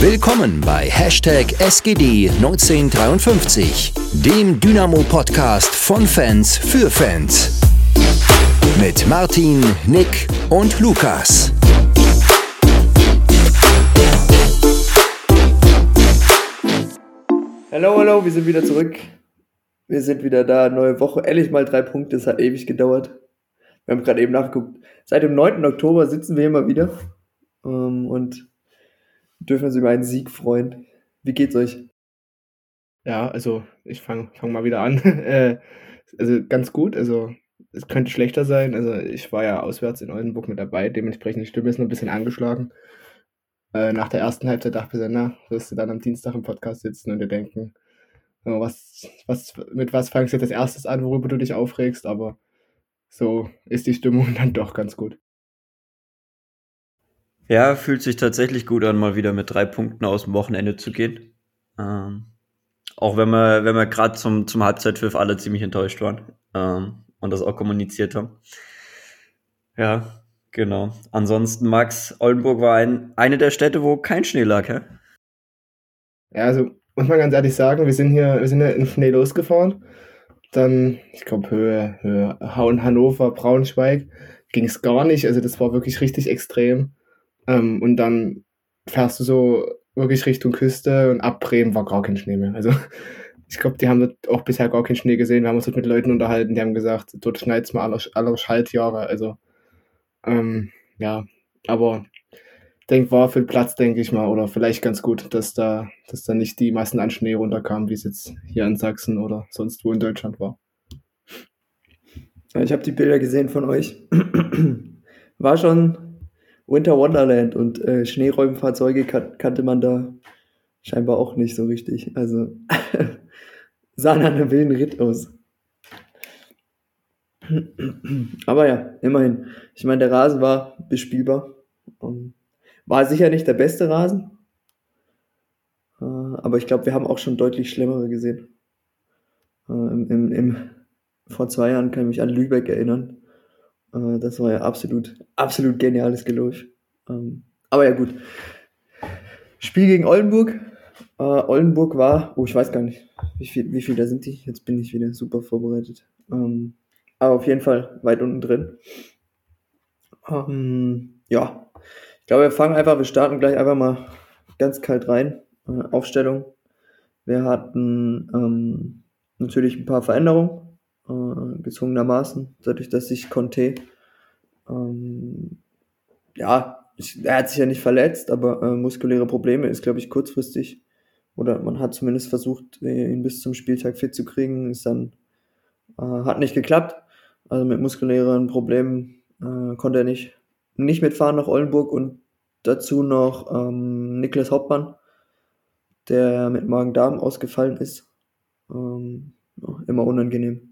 Willkommen bei Hashtag SGD1953, dem Dynamo-Podcast von Fans für Fans. Mit Martin, Nick und Lukas. Hallo, hallo, wir sind wieder zurück. Wir sind wieder da, neue Woche, ehrlich mal drei Punkte, es hat ewig gedauert. Wir haben gerade eben nachgeguckt. Seit dem 9. Oktober sitzen wir immer wieder ähm, und dürfen uns über einen Sieg freuen. Wie geht's euch? Ja, also ich fange fang mal wieder an. Äh, also ganz gut, also es könnte schlechter sein. Also ich war ja auswärts in Oldenburg mit dabei, dementsprechend die Stimme ist noch ein bisschen angeschlagen. Äh, nach der ersten Halbzeit dachte ich, na, wirst du dann am Dienstag im Podcast sitzen und dir denken, was, was, mit was fangst du jetzt als erstes an, worüber du dich aufregst, aber so ist die Stimmung dann doch ganz gut. Ja, fühlt sich tatsächlich gut an, mal wieder mit drei Punkten aus dem Wochenende zu gehen. Ähm, auch wenn wir, wenn wir gerade zum, zum Halbzeitpfiff alle ziemlich enttäuscht waren ähm, und das auch kommuniziert haben. Ja, genau. Ansonsten, Max, Oldenburg war ein, eine der Städte, wo kein Schnee lag, hä? Ja, also muss man ganz ehrlich sagen, wir sind hier, wir sind ja in Schnee losgefahren. Dann, ich glaube, Höhe, Höhe, Hannover, Braunschweig ging es gar nicht. Also das war wirklich richtig extrem. Ähm, und dann fährst du so wirklich Richtung Küste und ab Bremen war gar kein Schnee mehr. Also ich glaube, die haben dort auch bisher gar keinen Schnee gesehen. Wir haben uns dort mit Leuten unterhalten, die haben gesagt, dort schneit es mal aller, aller Schaltjahre. Also ähm, ja, aber denk war für den Platz, denke ich mal, oder vielleicht ganz gut, dass da, dass da nicht die Massen an Schnee runterkamen, wie es jetzt hier in Sachsen oder sonst wo in Deutschland war. Ich habe die Bilder gesehen von euch. War schon Winter Wonderland und äh, Schneeräumfahrzeuge kan kannte man da scheinbar auch nicht so richtig. Also sah nach einem wilden Ritt aus. Aber ja, immerhin. Ich meine, der Rasen war bespielbar. Um, war sicher nicht der beste Rasen. Uh, aber ich glaube, wir haben auch schon deutlich schlimmere gesehen. Uh, im, im, im, vor zwei Jahren kann ich mich an Lübeck erinnern. Äh, das war ja absolut, absolut geniales Geläuf. Ähm, aber ja, gut. Spiel gegen Oldenburg. Äh, Oldenburg war, oh, ich weiß gar nicht, wie viel, wie viel da sind die? Jetzt bin ich wieder super vorbereitet. Ähm, aber auf jeden Fall weit unten drin. Ähm, ja, ich glaube, wir fangen einfach, wir starten gleich einfach mal ganz kalt rein. Äh, Aufstellung. Wir hatten ähm, natürlich ein paar Veränderungen äh, gezwungenermaßen, dadurch, dass sich Conte, ähm, ja, ich, er hat sich ja nicht verletzt, aber äh, muskuläre Probleme ist, glaube ich, kurzfristig, oder man hat zumindest versucht, äh, ihn bis zum Spieltag fit zu kriegen, ist dann, äh, hat nicht geklappt, also mit muskulären Problemen äh, konnte er nicht, nicht mitfahren nach Oldenburg und dazu noch ähm, Niklas Hauptmann, der mit Magen-Darm ausgefallen ist. Ähm, immer unangenehm.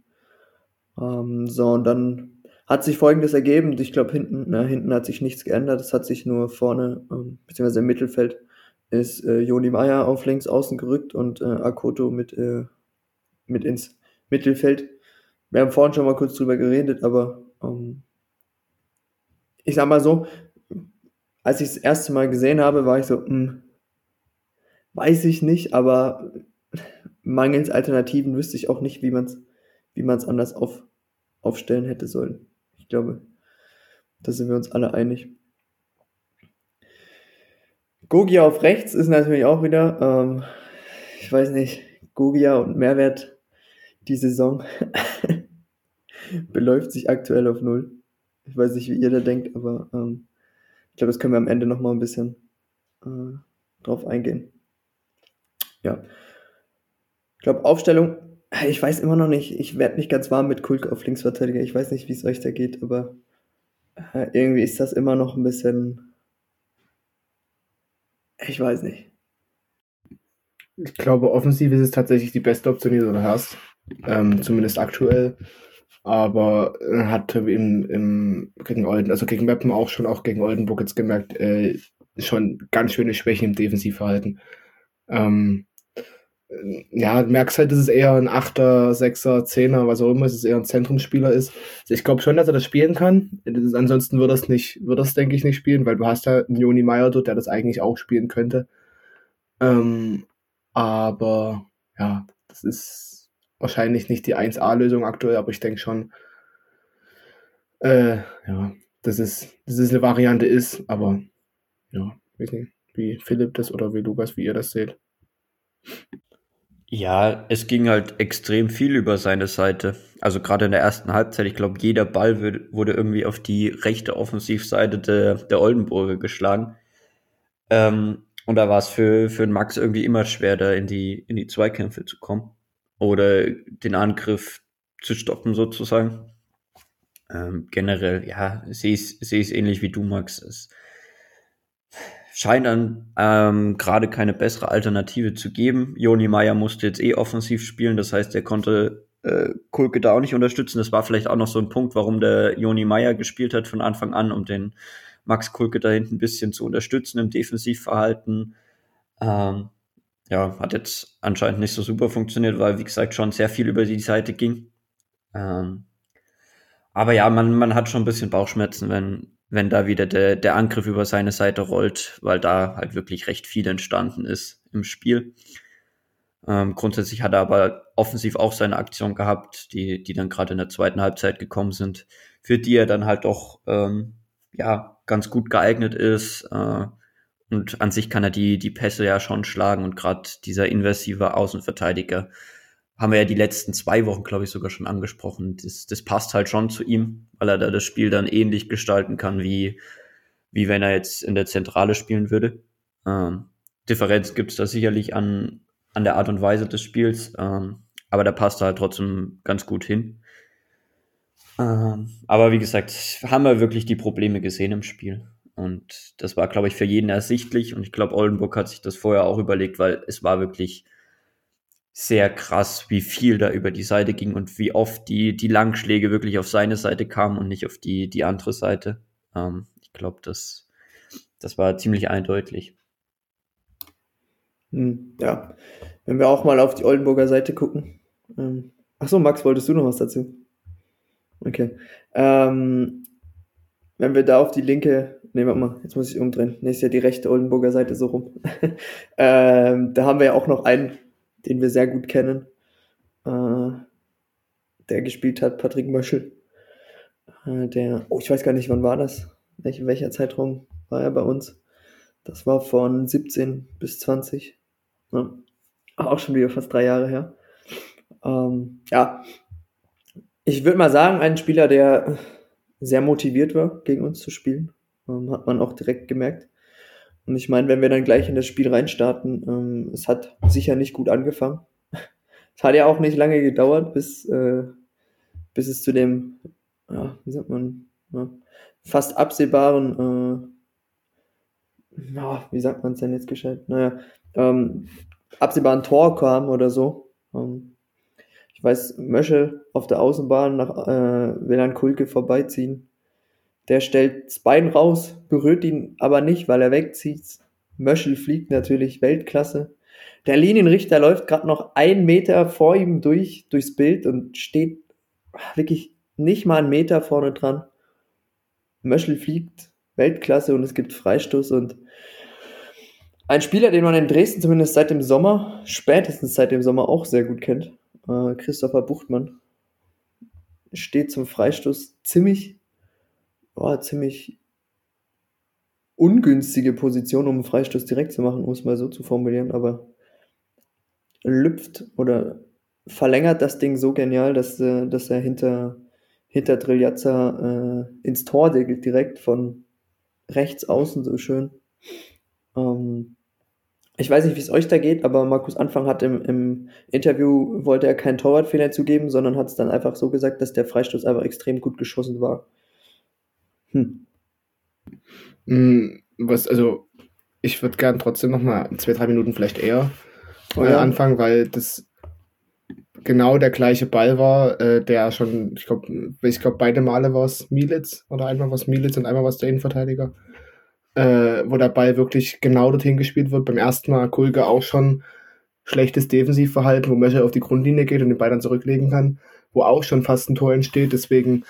Ähm, so, und dann hat sich folgendes ergeben. Ich glaube, hinten, na, hinten hat sich nichts geändert. Es hat sich nur vorne, ähm, beziehungsweise im Mittelfeld, ist äh, Joni Meier auf links außen gerückt und äh, Akoto mit, äh, mit ins Mittelfeld. Wir haben vorhin schon mal kurz drüber geredet, aber ähm, ich sag mal so, als ich das erste Mal gesehen habe, war ich so, mh, hm, weiß ich nicht, aber mangels Alternativen wüsste ich auch nicht, wie man es wie anders auf, aufstellen hätte sollen. Ich glaube, da sind wir uns alle einig. Gogia auf rechts ist natürlich auch wieder, ähm, ich weiß nicht, Gogia und Mehrwert die Saison beläuft sich aktuell auf null. Ich weiß nicht, wie ihr da denkt, aber ähm, ich glaube, das können wir am Ende nochmal ein bisschen äh, drauf eingehen. Ja. Ich glaube, Aufstellung ich weiß immer noch nicht, ich werde nicht ganz warm mit Kulk auf Linksverteidiger. Ich weiß nicht, wie es euch da geht, aber äh, irgendwie ist das immer noch ein bisschen. Ich weiß nicht. Ich glaube, offensiv ist es tatsächlich die beste Option, die du hast. Ähm, zumindest aktuell. Aber hatte im, im, gegen Olden, also gegen Meppen auch schon, auch gegen Oldenburg jetzt gemerkt, äh, schon ganz schöne Schwächen im Defensivverhalten. Ähm, ja, du merkst halt, dass es eher ein Achter, Sechser, Zehner, was auch immer, dass es eher ein Zentrumsspieler ist. Also ich glaube schon, dass er das spielen kann. Ansonsten würde es nicht, würde es, denke ich, nicht spielen, weil du hast ja einen Joni Meyer dort, der das eigentlich auch spielen könnte. Ähm, aber ja, das ist wahrscheinlich nicht die 1A-Lösung aktuell, aber ich denke schon, äh, ja, dass es, dass es eine Variante ist, aber ja, weiß nicht, wie Philipp das oder wie Lukas, wie ihr das seht. Ja, es ging halt extrem viel über seine Seite. Also gerade in der ersten Halbzeit, ich glaube, jeder Ball wurde irgendwie auf die rechte Offensivseite der, der Oldenburger geschlagen. Ähm, und da war es für, für Max irgendwie immer schwer, da in die, in die Zweikämpfe zu kommen. Oder den Angriff zu stoppen, sozusagen. Ähm, generell, ja, sehe ich es ähnlich wie du, Max. Es scheint dann ähm, gerade keine bessere Alternative zu geben. Joni Meyer musste jetzt eh offensiv spielen, das heißt, er konnte äh, Kulke da auch nicht unterstützen. Das war vielleicht auch noch so ein Punkt, warum der Joni Meyer gespielt hat von Anfang an, um den Max Kulke da hinten ein bisschen zu unterstützen im Defensivverhalten. Ähm, ja, hat jetzt anscheinend nicht so super funktioniert, weil, wie gesagt, schon sehr viel über die Seite ging. Ähm, aber ja, man, man hat schon ein bisschen Bauchschmerzen, wenn, wenn da wieder der, der Angriff über seine Seite rollt, weil da halt wirklich recht viel entstanden ist im Spiel. Ähm, grundsätzlich hat er aber offensiv auch seine Aktion gehabt, die, die dann gerade in der zweiten Halbzeit gekommen sind, für die er dann halt auch ähm, ja, ganz gut geeignet ist. Äh, und an sich kann er die, die Pässe ja schon schlagen und gerade dieser inversive Außenverteidiger haben wir ja die letzten zwei Wochen, glaube ich, sogar schon angesprochen. Das, das passt halt schon zu ihm, weil er da das Spiel dann ähnlich gestalten kann, wie, wie wenn er jetzt in der Zentrale spielen würde. Ähm, Differenz gibt es da sicherlich an, an der Art und Weise des Spiels, ähm, aber da passt er halt trotzdem ganz gut hin. Ähm, aber wie gesagt, haben wir wirklich die Probleme gesehen im Spiel. Und das war, glaube ich, für jeden ersichtlich. Und ich glaube, Oldenburg hat sich das vorher auch überlegt, weil es war wirklich sehr krass, wie viel da über die Seite ging und wie oft die, die Langschläge wirklich auf seine Seite kamen und nicht auf die, die andere Seite. Ähm, ich glaube, das, das war ziemlich eindeutig. Hm, ja, wenn wir auch mal auf die Oldenburger Seite gucken. Ähm, Achso, Max, wolltest du noch was dazu? Okay. Ähm, wenn wir da auf die linke, ne, warte mal, jetzt muss ich umdrehen. Ne, ist ja die rechte Oldenburger Seite so rum. ähm, da haben wir ja auch noch einen den wir sehr gut kennen, äh, der gespielt hat, Patrick Möschel. Äh, der, oh, ich weiß gar nicht, wann war das? Welch, welcher Zeitraum war er bei uns? Das war von 17 bis 20. Ja. Auch schon wieder fast drei Jahre her. Ähm, ja, ich würde mal sagen, ein Spieler, der sehr motiviert war, gegen uns zu spielen. Ähm, hat man auch direkt gemerkt. Und ich meine, wenn wir dann gleich in das Spiel reinstarten, ähm, es hat sicher nicht gut angefangen. es hat ja auch nicht lange gedauert, bis, äh, bis es zu dem, ja, wie sagt man, ja, fast absehbaren, äh, ja, wie sagt man es denn jetzt gescheit? Naja, ähm, absehbaren Tor kam oder so. Ähm, ich weiß, Möschel auf der Außenbahn nach äh, will an Kulke vorbeiziehen der stellt das Bein raus, berührt ihn aber nicht, weil er wegzieht. Möschel fliegt natürlich Weltklasse. Der Linienrichter läuft gerade noch einen Meter vor ihm durch, durchs Bild und steht wirklich nicht mal einen Meter vorne dran. Möschel fliegt Weltklasse und es gibt Freistoß und ein Spieler, den man in Dresden zumindest seit dem Sommer, spätestens seit dem Sommer auch sehr gut kennt, äh, Christopher Buchtmann, steht zum Freistoß ziemlich oh, ziemlich ungünstige Position, um einen Freistoß direkt zu machen, um es mal so zu formulieren, aber lüpft oder verlängert das Ding so genial, dass, äh, dass er hinter, hinter Driljazza äh, ins Tor degelt, direkt von rechts außen so schön. Ähm, ich weiß nicht, wie es euch da geht, aber Markus Anfang hat im, im Interview, wollte er keinen Torwartfehler zugeben, sondern hat es dann einfach so gesagt, dass der Freistoß einfach extrem gut geschossen war. Hm. Hm. Was, also, ich würde gern trotzdem noch mal zwei, drei Minuten vielleicht eher oh, ja. anfangen, weil das genau der gleiche Ball war, äh, der schon, ich glaube, ich glaube, beide Male war es Militz oder einmal war es Militz und einmal war es der Innenverteidiger, äh, wo der Ball wirklich genau dorthin gespielt wird. Beim ersten Mal Kulge auch schon schlechtes Defensivverhalten, wo Mescher auf die Grundlinie geht und den Ball dann zurücklegen kann, wo auch schon fast ein Tor entsteht. Deswegen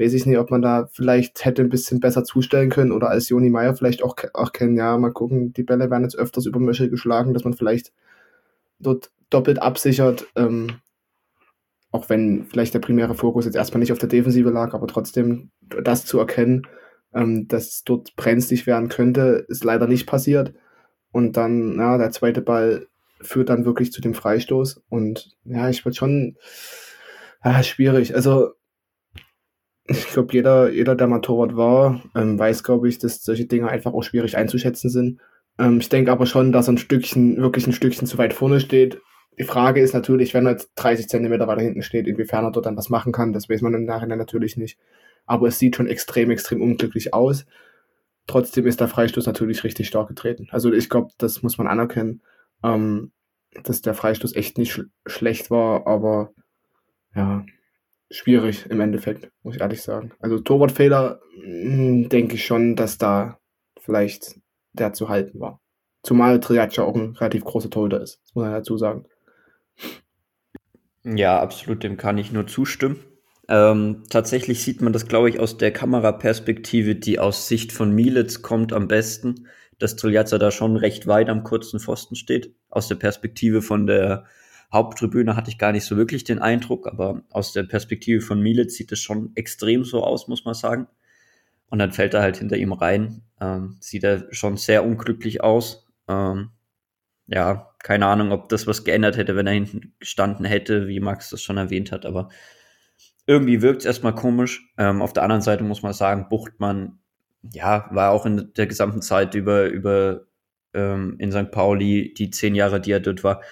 weiß ich nicht, ob man da vielleicht hätte ein bisschen besser zustellen können oder als Joni Meier vielleicht auch, auch kennen, ja, mal gucken, die Bälle werden jetzt öfters über Möschel geschlagen, dass man vielleicht dort doppelt absichert, ähm, auch wenn vielleicht der primäre Fokus jetzt erstmal nicht auf der Defensive lag, aber trotzdem das zu erkennen, ähm, dass dort brenzlig werden könnte, ist leider nicht passiert. Und dann, ja, der zweite Ball führt dann wirklich zu dem Freistoß. Und ja, ich würde schon, ja, schwierig. Also, ich glaube, jeder, jeder, der mal Torwart war, ähm, weiß, glaube ich, dass solche Dinge einfach auch schwierig einzuschätzen sind. Ähm, ich denke aber schon, dass er ein Stückchen, wirklich ein Stückchen zu weit vorne steht. Die Frage ist natürlich, wenn er jetzt 30 Zentimeter weiter hinten steht, inwiefern er dort dann was machen kann. Das weiß man im Nachhinein natürlich nicht. Aber es sieht schon extrem, extrem unglücklich aus. Trotzdem ist der Freistoß natürlich richtig stark getreten. Also ich glaube, das muss man anerkennen, ähm, dass der Freistoß echt nicht sch schlecht war, aber ja, schwierig im Endeffekt, muss ich ehrlich sagen. Also Torwartfehler hm, denke ich schon, dass da vielleicht der zu halten war. Zumal Triaccia auch ein relativ großer Torhüter ist, muss man dazu sagen. Ja, absolut, dem kann ich nur zustimmen. Ähm, tatsächlich sieht man das, glaube ich, aus der Kameraperspektive, die aus Sicht von Mielitz kommt, am besten, dass Triljatza da schon recht weit am kurzen Pfosten steht. Aus der Perspektive von der Haupttribüne hatte ich gar nicht so wirklich den Eindruck, aber aus der Perspektive von Mielitz sieht es schon extrem so aus, muss man sagen. Und dann fällt er halt hinter ihm rein. Ähm, sieht er schon sehr unglücklich aus. Ähm, ja, keine Ahnung, ob das was geändert hätte, wenn er hinten gestanden hätte, wie Max das schon erwähnt hat, aber irgendwie wirkt es erstmal komisch. Ähm, auf der anderen Seite muss man sagen, Buchtmann, ja, war auch in der gesamten Zeit über, über ähm, in St. Pauli, die zehn Jahre, die er dort war,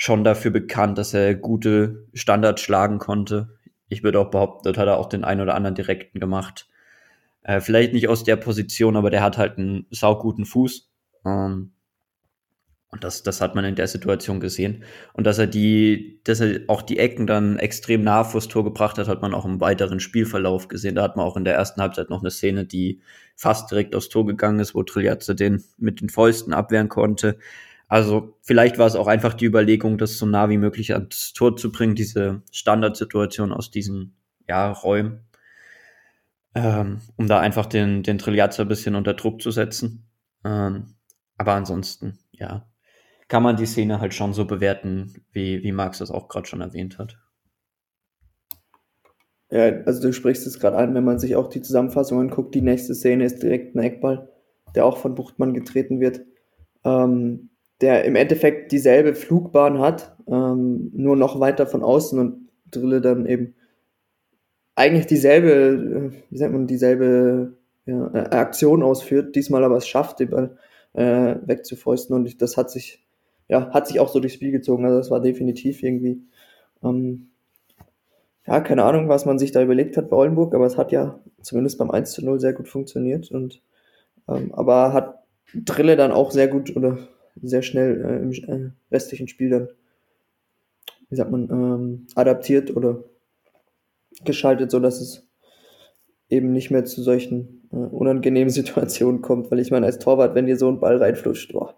schon dafür bekannt, dass er gute Standards schlagen konnte. Ich würde auch behaupten, dort hat er auch den einen oder anderen Direkten gemacht. Äh, vielleicht nicht aus der Position, aber der hat halt einen sauguten Fuß. Ähm, und das, das hat man in der Situation gesehen. Und dass er die, dass er auch die Ecken dann extrem nah vors Tor gebracht hat, hat man auch im weiteren Spielverlauf gesehen. Da hat man auch in der ersten Halbzeit noch eine Szene, die fast direkt aufs Tor gegangen ist, wo Triljatze den mit den Fäusten abwehren konnte. Also vielleicht war es auch einfach die Überlegung, das so nah wie möglich ans Tor zu bringen, diese Standardsituation aus diesen ja, Räumen, ähm, um da einfach den, den Triljatze ein bisschen unter Druck zu setzen. Ähm, aber ansonsten, ja, kann man die Szene halt schon so bewerten, wie, wie Max das auch gerade schon erwähnt hat. Ja, also du sprichst es gerade an, wenn man sich auch die Zusammenfassung anguckt, die nächste Szene ist direkt ein Eckball, der auch von Buchtmann getreten wird, ähm, der im Endeffekt dieselbe Flugbahn hat, ähm, nur noch weiter von außen und Drille dann eben eigentlich dieselbe, äh, wie sagt man, dieselbe ja, äh, Aktion ausführt, diesmal aber es schafft, den Ball äh, wegzufäusten und das hat sich ja, hat sich auch so durchs Spiel gezogen. Also das war definitiv irgendwie, ähm, ja, keine Ahnung, was man sich da überlegt hat bei Oldenburg, aber es hat ja zumindest beim 1 zu 0 sehr gut funktioniert und ähm, aber hat Drille dann auch sehr gut oder sehr schnell äh, im äh, restlichen Spiel dann, wie sagt man, ähm, adaptiert oder geschaltet, so dass es eben nicht mehr zu solchen äh, unangenehmen Situationen kommt, weil ich meine, als Torwart, wenn dir so ein Ball reinflutscht, boah,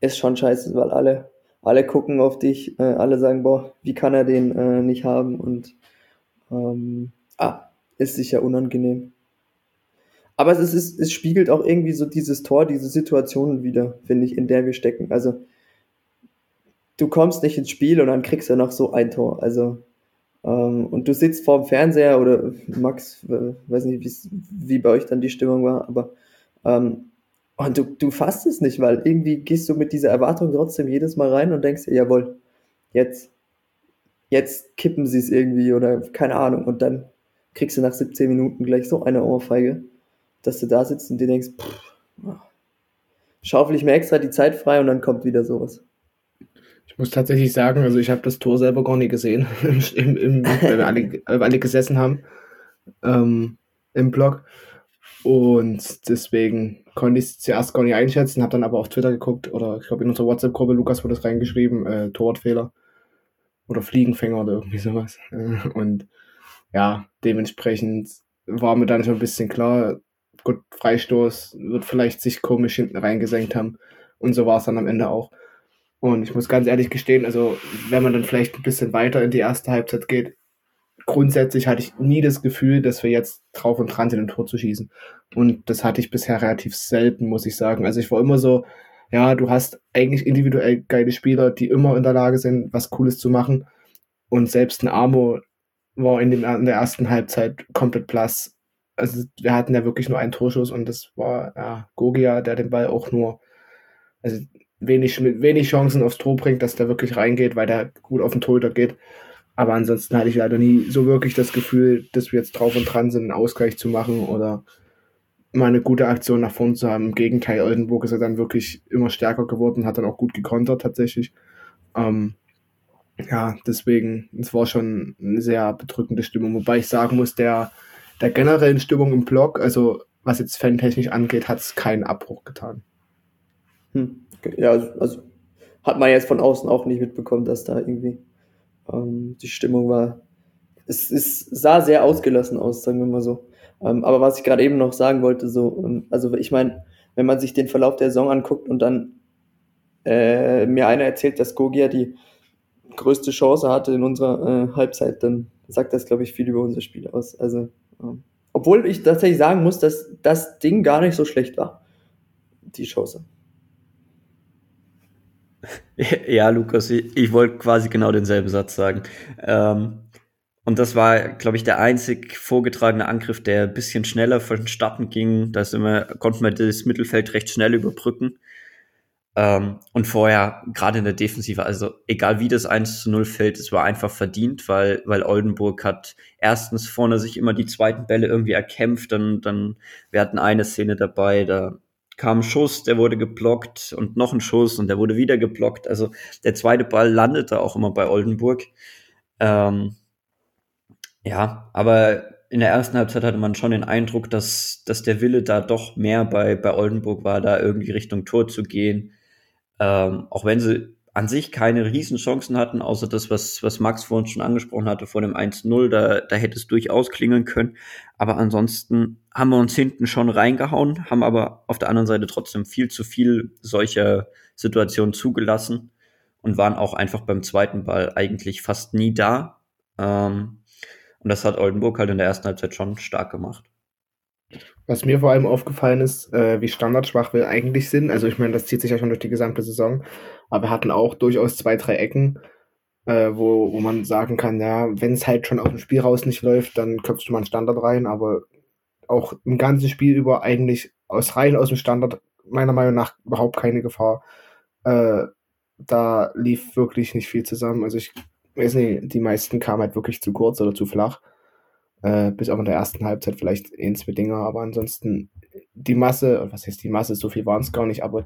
ist schon scheiße, weil alle, alle gucken auf dich, äh, alle sagen, boah, wie kann er den äh, nicht haben und ähm, ah, ist sicher unangenehm. Aber es, ist, es spiegelt auch irgendwie so dieses Tor, diese Situation wieder, finde ich, in der wir stecken. Also du kommst nicht ins Spiel und dann kriegst du noch so ein Tor. Also ähm, und du sitzt vorm Fernseher oder Max, äh, weiß nicht, wie bei euch dann die Stimmung war, aber ähm, und du, du fasst es nicht, weil irgendwie gehst du mit dieser Erwartung trotzdem jedes Mal rein und denkst dir, jawohl, jetzt, jetzt kippen sie es irgendwie oder keine Ahnung. Und dann kriegst du nach 17 Minuten gleich so eine Ohrfeige, dass du da sitzt und dir denkst, pff, schaufel ich mir extra die Zeit frei und dann kommt wieder sowas. Ich muss tatsächlich sagen, also ich habe das Tor selber gar nicht gesehen, im, im, weil, wir alle, weil wir alle gesessen haben ähm, im Blog. Und deswegen konnte ich es zuerst gar nicht einschätzen, habe dann aber auf Twitter geguckt oder ich glaube in unserer WhatsApp-Gruppe, Lukas wurde es reingeschrieben, äh, Torwartfehler oder Fliegenfänger oder irgendwie sowas. Und ja, dementsprechend war mir dann schon ein bisschen klar, gut, Freistoß wird vielleicht sich komisch hinten reingesenkt haben. Und so war es dann am Ende auch. Und ich muss ganz ehrlich gestehen, also wenn man dann vielleicht ein bisschen weiter in die erste Halbzeit geht, grundsätzlich hatte ich nie das Gefühl, dass wir jetzt drauf und dran sind, ein Tor zu schießen. Und das hatte ich bisher relativ selten, muss ich sagen. Also ich war immer so, ja, du hast eigentlich individuell geile Spieler, die immer in der Lage sind, was Cooles zu machen. Und selbst ein Amo war in, dem, in der ersten Halbzeit komplett blass. Also wir hatten ja wirklich nur einen Torschuss und das war ja, Gogia, der den Ball auch nur, also wenig, mit wenig Chancen aufs Tor bringt, dass der wirklich reingeht, weil der gut auf den Torhüter geht. Aber ansonsten hatte ich leider nie so wirklich das Gefühl, dass wir jetzt drauf und dran sind, einen Ausgleich zu machen oder mal eine gute Aktion nach vorne zu haben. Im Gegenteil, Oldenburg ist ja dann wirklich immer stärker geworden, hat dann auch gut gekontert tatsächlich. Ähm, ja, deswegen, es war schon eine sehr bedrückende Stimmung. Wobei ich sagen muss, der, der generellen Stimmung im Blog, also was jetzt fantechnisch angeht, hat es keinen Abbruch getan. Hm. Okay. Ja, also, also hat man jetzt von außen auch nicht mitbekommen, dass da irgendwie ähm, die Stimmung war. Es, es sah sehr ausgelassen aus, sagen wir mal so. Ähm, aber was ich gerade eben noch sagen wollte, so, ähm, also ich meine, wenn man sich den Verlauf der Saison anguckt und dann äh, mir einer erzählt, dass Gogia die größte Chance hatte in unserer äh, Halbzeit, dann sagt das, glaube ich, viel über unser Spiel aus. Also, obwohl ich tatsächlich sagen muss, dass das Ding gar nicht so schlecht war, die Chance. Ja, Lukas, ich, ich wollte quasi genau denselben Satz sagen. Ähm, und das war, glaube ich, der einzig vorgetragene Angriff, der ein bisschen schneller vonstatten ging. Da konnten wir das Mittelfeld recht schnell überbrücken. Ähm, und vorher, gerade in der Defensive, also egal wie das 1 zu 0 fällt, es war einfach verdient, weil, weil Oldenburg hat erstens vorne sich immer die zweiten Bälle irgendwie erkämpft. Dann, dann, wir hatten eine Szene dabei, da kam ein Schuss, der wurde geblockt und noch ein Schuss und der wurde wieder geblockt. Also der zweite Ball landete auch immer bei Oldenburg. Ähm, ja, aber in der ersten Halbzeit hatte man schon den Eindruck, dass, dass der Wille da doch mehr bei, bei Oldenburg war, da irgendwie Richtung Tor zu gehen. Ähm, auch wenn sie an sich keine Riesenchancen hatten, außer das, was, was Max vorhin schon angesprochen hatte vor dem 1-0, da, da hätte es durchaus klingeln können. Aber ansonsten haben wir uns hinten schon reingehauen, haben aber auf der anderen Seite trotzdem viel zu viel solcher Situationen zugelassen und waren auch einfach beim zweiten Ball eigentlich fast nie da. Ähm, und das hat Oldenburg halt in der ersten Halbzeit schon stark gemacht. Was mir vor allem aufgefallen ist, äh, wie standardschwach wir eigentlich sind. Also ich meine, das zieht sich ja schon durch die gesamte Saison. Aber wir hatten auch durchaus zwei, drei Ecken, äh, wo, wo man sagen kann, ja, wenn es halt schon aus dem Spiel raus nicht läuft, dann köpfst du mal einen Standard rein. Aber auch im ganzen Spiel über eigentlich aus rein aus dem Standard meiner Meinung nach überhaupt keine Gefahr. Äh, da lief wirklich nicht viel zusammen. Also ich weiß nicht, die meisten kamen halt wirklich zu kurz oder zu flach. Äh, bis auch in der ersten Halbzeit vielleicht ein, zwei Dinger, aber ansonsten die Masse, was heißt die Masse, so viel waren es gar nicht, aber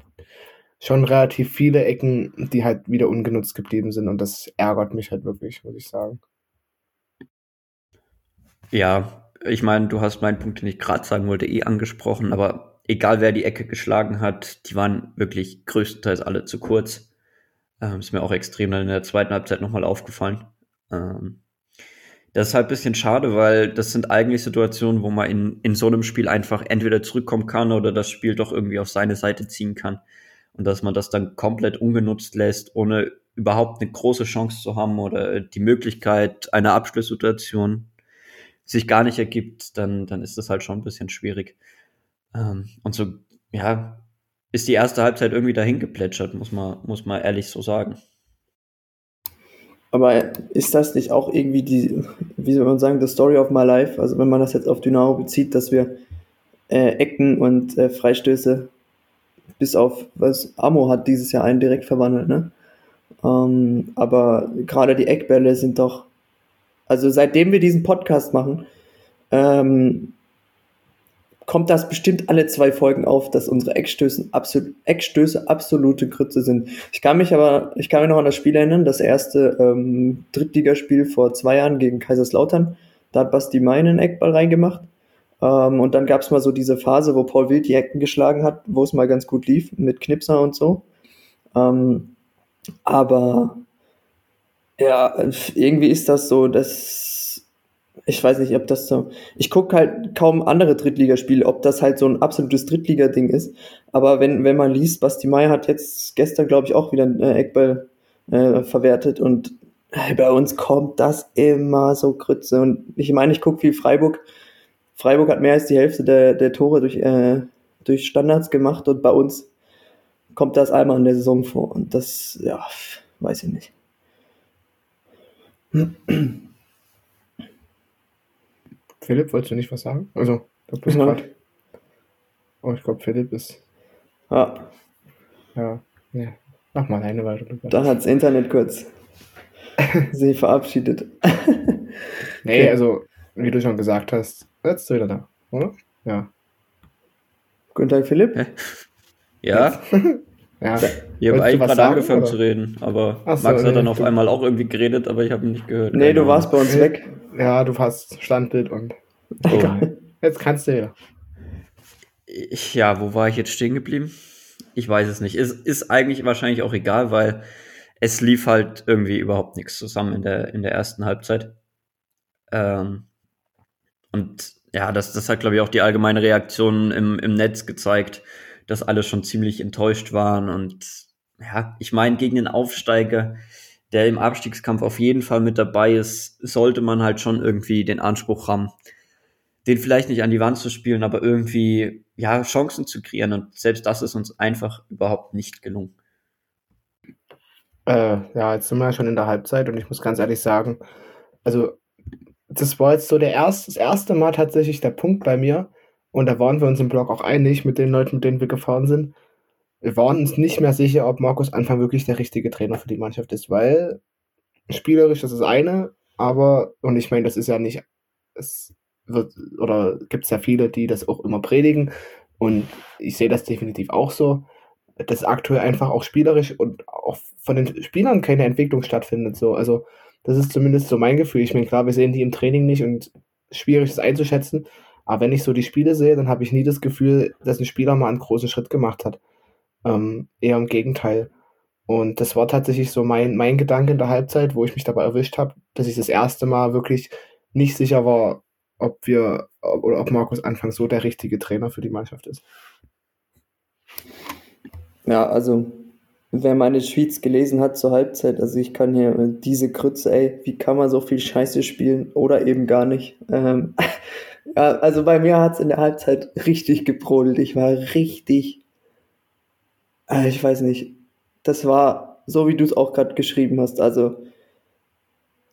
schon relativ viele Ecken, die halt wieder ungenutzt geblieben sind und das ärgert mich halt wirklich, muss ich sagen. Ja, ich meine, du hast meinen Punkt, den ich gerade sagen wollte, eh angesprochen, aber egal wer die Ecke geschlagen hat, die waren wirklich größtenteils alle zu kurz. Ähm, ist mir auch extrem dann in der zweiten Halbzeit nochmal aufgefallen. Ähm, das ist halt ein bisschen schade, weil das sind eigentlich Situationen, wo man in, in so einem Spiel einfach entweder zurückkommen kann oder das Spiel doch irgendwie auf seine Seite ziehen kann. Und dass man das dann komplett ungenutzt lässt, ohne überhaupt eine große Chance zu haben oder die Möglichkeit einer Abschlusssituation sich gar nicht ergibt, dann, dann ist das halt schon ein bisschen schwierig. Ähm, und so, ja, ist die erste Halbzeit irgendwie dahin geplätschert, muss man, muss man ehrlich so sagen. Aber ist das nicht auch irgendwie die, wie soll man sagen, the story of my life? Also wenn man das jetzt auf Dynamo bezieht, dass wir äh, Ecken und äh, Freistöße bis auf, was Amo hat dieses Jahr einen direkt verwandelt, ne? Ähm, aber gerade die Eckbälle sind doch, also seitdem wir diesen Podcast machen, ähm, kommt das bestimmt alle zwei Folgen auf, dass unsere Eckstöße, absolut, Eckstöße absolute Grütze sind. Ich kann mich aber, ich kann mich noch an das Spiel erinnern, das erste ähm, Drittligaspiel vor zwei Jahren gegen Kaiserslautern. Da hat Basti Mein einen Eckball reingemacht. Ähm, und dann gab es mal so diese Phase, wo Paul Wild die Ecken geschlagen hat, wo es mal ganz gut lief mit Knipser und so. Ähm, aber ja, irgendwie ist das so, dass ich weiß nicht, ob das so. Ich gucke halt kaum andere Drittligaspiele, ob das halt so ein absolutes Drittliga-Ding ist. Aber wenn, wenn man liest, Basti Meier hat jetzt gestern, glaube ich, auch wieder einen äh, Eckball äh, verwertet und Bei uns kommt das immer so Grütze. Und ich meine, ich gucke viel Freiburg. Freiburg hat mehr als die Hälfte der, der Tore durch, äh, durch Standards gemacht und bei uns kommt das einmal in der Saison vor. Und das, ja, weiß ich nicht. Philipp, wolltest du nicht was sagen? Also, du bist Ja. grad. Oh, ich glaube, Philipp ist. Ja, Ja. ja. Mach mal eine weiter. Lukas. da hat das Internet kurz sich verabschiedet. Nee, Okay. also, wie du schon gesagt hast, jetzt er wieder da, oder? Ja. Guten Tag, Philipp. Ja, Ja. ich habe eigentlich gerade angefangen oder? zu reden, aber so, Max hat nee, dann auf einmal auch irgendwie geredet, aber ich habe ihn nicht gehört. Nee, du warst bei uns weg. ja, du hast Standbild und. Ahnung. Egal. Jetzt kannst du. Ich, ja, wo war ich jetzt stehen geblieben? Ich weiß es nicht. Es ist eigentlich wahrscheinlich auch egal, weil es lief halt irgendwie überhaupt nichts zusammen in der, in der ersten Halbzeit. Ähm, und ja, das, das hat, glaube ich, auch die allgemeine Reaktion im, im Netz gezeigt, dass alle schon ziemlich enttäuscht waren. Und ja, ich meine, gegen den Aufsteiger, der im Abstiegskampf auf jeden Fall mit dabei ist, sollte man halt schon irgendwie den Anspruch haben, den vielleicht nicht an die Wand zu spielen, aber irgendwie ja Chancen zu kreieren. Und selbst das ist uns einfach überhaupt nicht gelungen. Äh, ja, jetzt sind wir ja schon in der Halbzeit und ich muss ganz ehrlich sagen, also das war jetzt so der erste, das erste Mal tatsächlich der Punkt bei mir und da waren wir uns im Blog auch einig mit den Leuten, mit denen wir gefahren sind. Wir waren uns nicht mehr sicher, ob Markus Anfang wirklich der richtige Trainer für die Mannschaft ist, weil spielerisch das ist eine, aber, und ich meine, das ist ja nicht, es wird, oder gibt es ja viele, die das auch immer predigen und ich sehe das definitiv auch so, dass aktuell einfach auch spielerisch und auch von den Spielern keine Entwicklung stattfindet. So. Also, das ist zumindest so mein Gefühl. Ich meine, klar, wir sehen die im Training nicht und schwierig ist einzuschätzen. Aber wenn ich so die Spiele sehe, dann habe ich nie das Gefühl, dass ein Spieler mal einen großen Schritt gemacht hat. Ähm, eher im Gegenteil. Und das war tatsächlich so mein, mein Gedanke in der Halbzeit, wo ich mich dabei erwischt habe, dass ich das erste Mal wirklich nicht sicher war, ob wir ob, oder ob Markus Anfang so der richtige Trainer für die Mannschaft ist. Ja, also, wer meine Tweets gelesen hat zur Halbzeit, also ich kann hier diese Krütze, ey, wie kann man so viel Scheiße spielen oder eben gar nicht. Ähm, ja, also bei mir hat's in der Halbzeit richtig gebrodelt. Ich war richtig, äh, ich weiß nicht, das war so, wie du es auch gerade geschrieben hast. Also,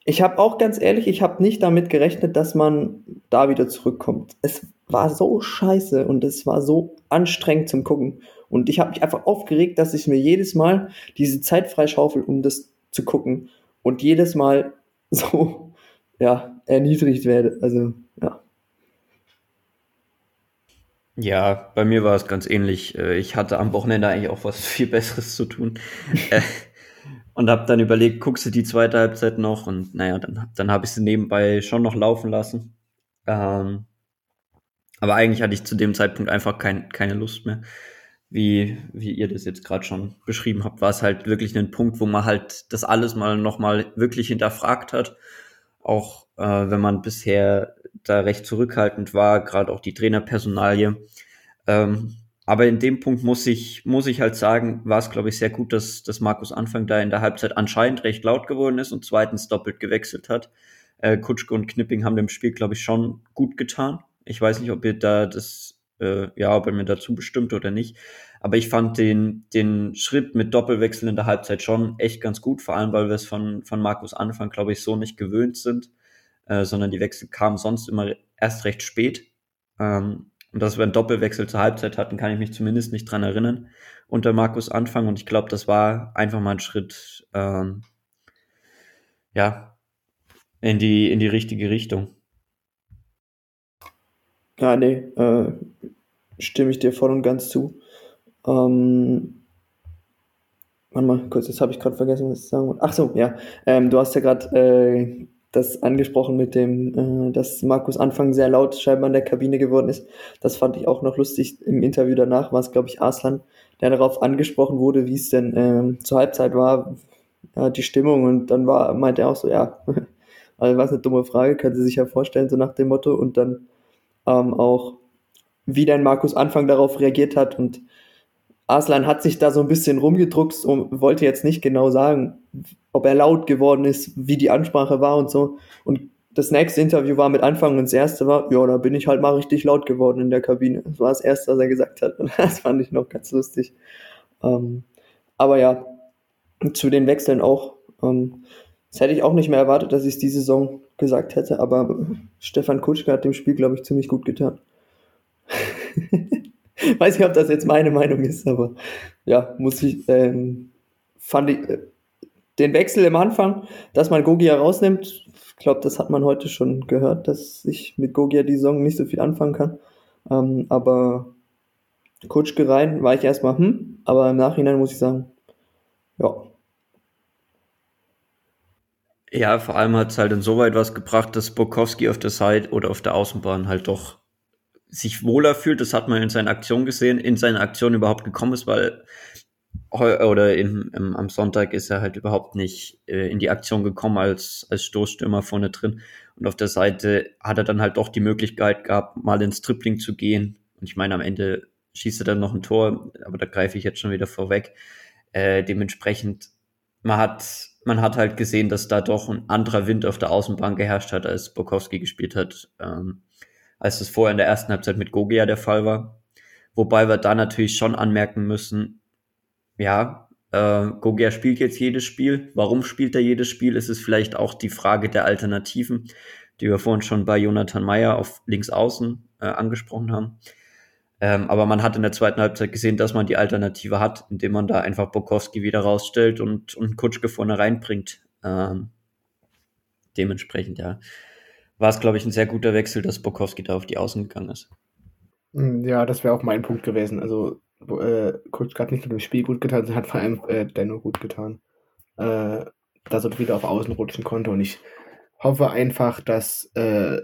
ich habe auch ganz ehrlich, ich habe nicht damit gerechnet, dass man da wieder zurückkommt. Es war so scheiße und es war so anstrengend zum Gucken. Und ich habe mich einfach aufgeregt, dass ich mir jedes Mal diese Zeit freischaufel, um das zu gucken. Und jedes Mal so, ja, erniedrigt werde. Also, ja. Ja, bei mir war es ganz ähnlich. Äh, Ich hatte am Wochenende eigentlich auch was viel Besseres zu tun. Äh, und habe dann überlegt, guckst du die zweite Halbzeit noch? Und naja, dann, dann habe ich sie nebenbei schon noch laufen lassen. Ähm, aber eigentlich hatte ich zu dem Zeitpunkt einfach kein, keine Lust mehr. Wie, wie ihr das jetzt gerade schon beschrieben habt, war es halt wirklich ein Punkt, wo man halt das alles mal nochmal wirklich hinterfragt hat. Auch äh, wenn man bisher da recht zurückhaltend war, gerade auch die Trainerpersonalie. Ähm, aber in dem Punkt muss ich, muss ich halt sagen, war es, glaube ich, sehr gut, dass, dass Markus Anfang da in der Halbzeit anscheinend recht laut geworden ist und zweitens doppelt gewechselt hat. Äh, Kutschke und Knipping haben dem Spiel, glaube ich, schon gut getan. Ich weiß nicht, ob ihr da das, äh, ja, ob er mir dazu bestimmt oder nicht. Aber ich fand den, den Schritt mit Doppelwechsel in der Halbzeit schon echt ganz gut, vor allem, weil wir es von, von Markus Anfang, glaube ich, so nicht gewöhnt sind, äh, sondern die Wechsel kamen sonst immer erst recht spät. Ähm, und dass wir einen Doppelwechsel zur Halbzeit hatten, kann ich mich zumindest nicht dran erinnern unter Markus Anfang. Und ich glaube, das war einfach mal ein Schritt, ähm, ja, in die, in die richtige Richtung. Ja, nee, äh, stimme ich dir voll und ganz zu. Ähm, warte mal, kurz, jetzt habe ich gerade vergessen, was ich sagen wollte. Ach so, ja. Ähm, du hast ja gerade äh, das angesprochen mit dem, äh, dass Markus Anfang sehr laut scheinbar in der Kabine geworden ist. Das fand ich auch noch lustig. Im Interview danach war es, glaube ich, Arslan, der darauf angesprochen wurde, wie es denn ähm, zur Halbzeit war, ja, die Stimmung. Und dann war, meinte er auch so, ja, also was eine dumme Frage, können Sie sich ja vorstellen, so nach dem Motto. Und dann ähm, auch, wie dann Markus Anfang darauf reagiert hat. Und Arslan hat sich da so ein bisschen rumgedruckst und wollte jetzt nicht genau sagen, ob er laut geworden ist, wie die Ansprache war und so. Und das nächste Interview war mit Anfang und das erste war, ja, da bin ich halt mal richtig laut geworden in der Kabine. Das war das erste, was er gesagt hat. Und das fand ich noch ganz lustig. Ähm, aber ja, zu den Wechseln auch. Ähm, das hätte ich auch nicht mehr erwartet, dass ich es diese Saison gesagt hätte, aber Stefan Kutschke hat dem Spiel, glaube ich, ziemlich gut getan. Weiß nicht, ob das jetzt meine Meinung ist, aber ja, muss ich, ähm, fand ich, äh, den Wechsel im Anfang, dass man Gogia rausnimmt, ich glaube, das hat man heute schon gehört, dass ich mit Gogia die Saison nicht so viel anfangen kann. Ähm, aber Kutschke rein war ich erstmal, hm, aber im Nachhinein muss ich sagen, ja. Ja, vor allem hat es halt insoweit was gebracht, dass Bokowski auf der Seite oder auf der Außenbahn halt doch sich wohler fühlt. Das hat man in seinen Aktionen gesehen, in seine Aktion überhaupt gekommen ist, weil oder im, im, am Sonntag ist er halt überhaupt nicht äh, in die Aktion gekommen als, als Stoßstürmer vorne drin. Und auf der Seite hat er dann halt doch die Möglichkeit gehabt, mal ins Tripling zu gehen. Und ich meine, am Ende schießt er dann noch ein Tor, aber da greife ich jetzt schon wieder vorweg. Äh, dementsprechend, man hat, man hat halt gesehen, dass da doch ein anderer Wind auf der Außenbahn geherrscht hat, als Bokowski gespielt hat, ähm, als es vorher in der ersten Halbzeit mit Gogia der Fall war. Wobei wir da natürlich schon anmerken müssen, ja, äh, Gogia spielt jetzt jedes Spiel. Warum spielt er jedes Spiel? Ist es vielleicht auch die Frage der Alternativen, die wir vorhin schon bei Jonathan Meyer auf links außen äh, angesprochen haben. Ähm, aber man hat in der zweiten Halbzeit gesehen, dass man die Alternative hat, indem man da einfach Bokowski wieder rausstellt und, und Kutschke vorne reinbringt. Ähm, dementsprechend, ja, war es, glaube ich, ein sehr guter Wechsel, dass Bokowski da auf die Außen gegangen ist. Ja, das wäre auch mein Punkt gewesen. Also äh, Kutschke hat nicht nur dem Spiel gut getan, sondern hat vor allem äh, Denno gut getan. Äh, dass er wieder auf Außen rutschen konnte und ich hoffe einfach, dass, äh,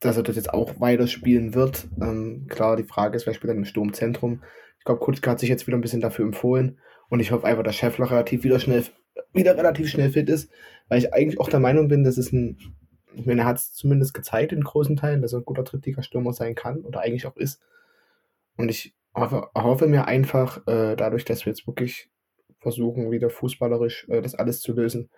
dass er das jetzt auch weiterspielen wird. Ähm, klar, die Frage ist, wer spielt dann im Sturmzentrum? Ich glaube, Kutschke hat sich jetzt wieder ein bisschen dafür empfohlen und ich hoffe einfach, dass Scheffler relativ wieder schnell wieder relativ schnell fit ist, weil ich eigentlich auch der Meinung bin, dass es ein, ich meine, er hat es zumindest gezeigt in großen Teilen, dass er ein guter Drittliga-Stürmer sein kann oder eigentlich auch ist. Und ich hoffe, hoffe mir einfach, äh, dadurch, dass wir jetzt wirklich versuchen, wieder fußballerisch äh, das alles zu lösen,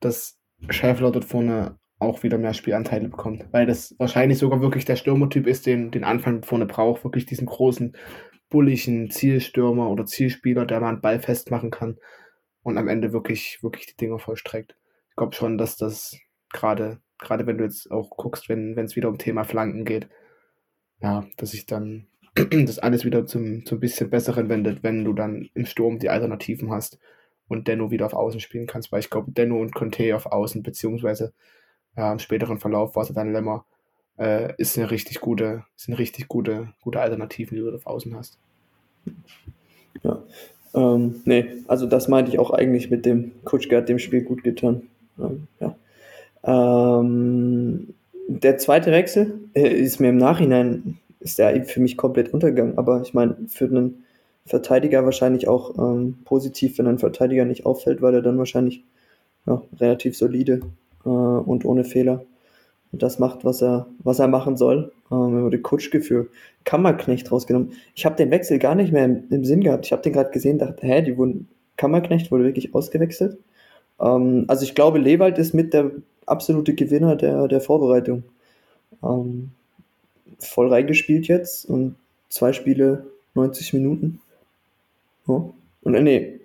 dass Schäffler dort vorne auch wieder mehr Spielanteile bekommt. Weil das wahrscheinlich sogar wirklich der Stürmertyp ist, den den Anfang vorne braucht. Wirklich diesen großen, bulligen Zielstürmer oder Zielspieler, der man einen Ball festmachen kann und am Ende wirklich, wirklich die Dinger vollstreckt. Ich glaube schon, dass das gerade, gerade wenn du jetzt auch guckst, wenn es wieder um Thema Flanken geht, ja, dass ich dann das alles wieder zum, zum bisschen Besseren wendet, wenn du dann im Sturm die Alternativen hast und Denno wieder auf Außen spielen kannst, weil ich glaube, Denno und Conte auf Außen, beziehungsweise ja, im späteren Verlauf war es dann Lämmer, äh, ist eine richtig gute, sind richtig gute, gute Alternativen, die du auf Außen hast. Ja. Ähm, nee, also das meinte ich auch eigentlich mit dem Kutschke hat dem Spiel gut getan. Ähm, ja. Ähm, der zweite Wechsel äh, ist mir im Nachhinein ist der für mich komplett untergegangen. Aber ich meine, für einen Verteidiger wahrscheinlich auch ähm, positiv, wenn ein Verteidiger nicht auffällt, weil er dann wahrscheinlich ja, relativ solide äh, und ohne Fehler das macht, was er, was er machen soll. Ähm, er wurde Kutschke für Kammerknecht rausgenommen. Ich habe den Wechsel gar nicht mehr im, im Sinn gehabt. Ich habe den gerade gesehen, dachte, hä, die wurden, Kammerknecht wurde wirklich ausgewechselt. Ähm, also ich glaube, Lewald ist mit der absolute Gewinner der, der Vorbereitung. Ähm, voll reingespielt jetzt und zwei Spiele 90 Minuten. Ja. Und äh, nee,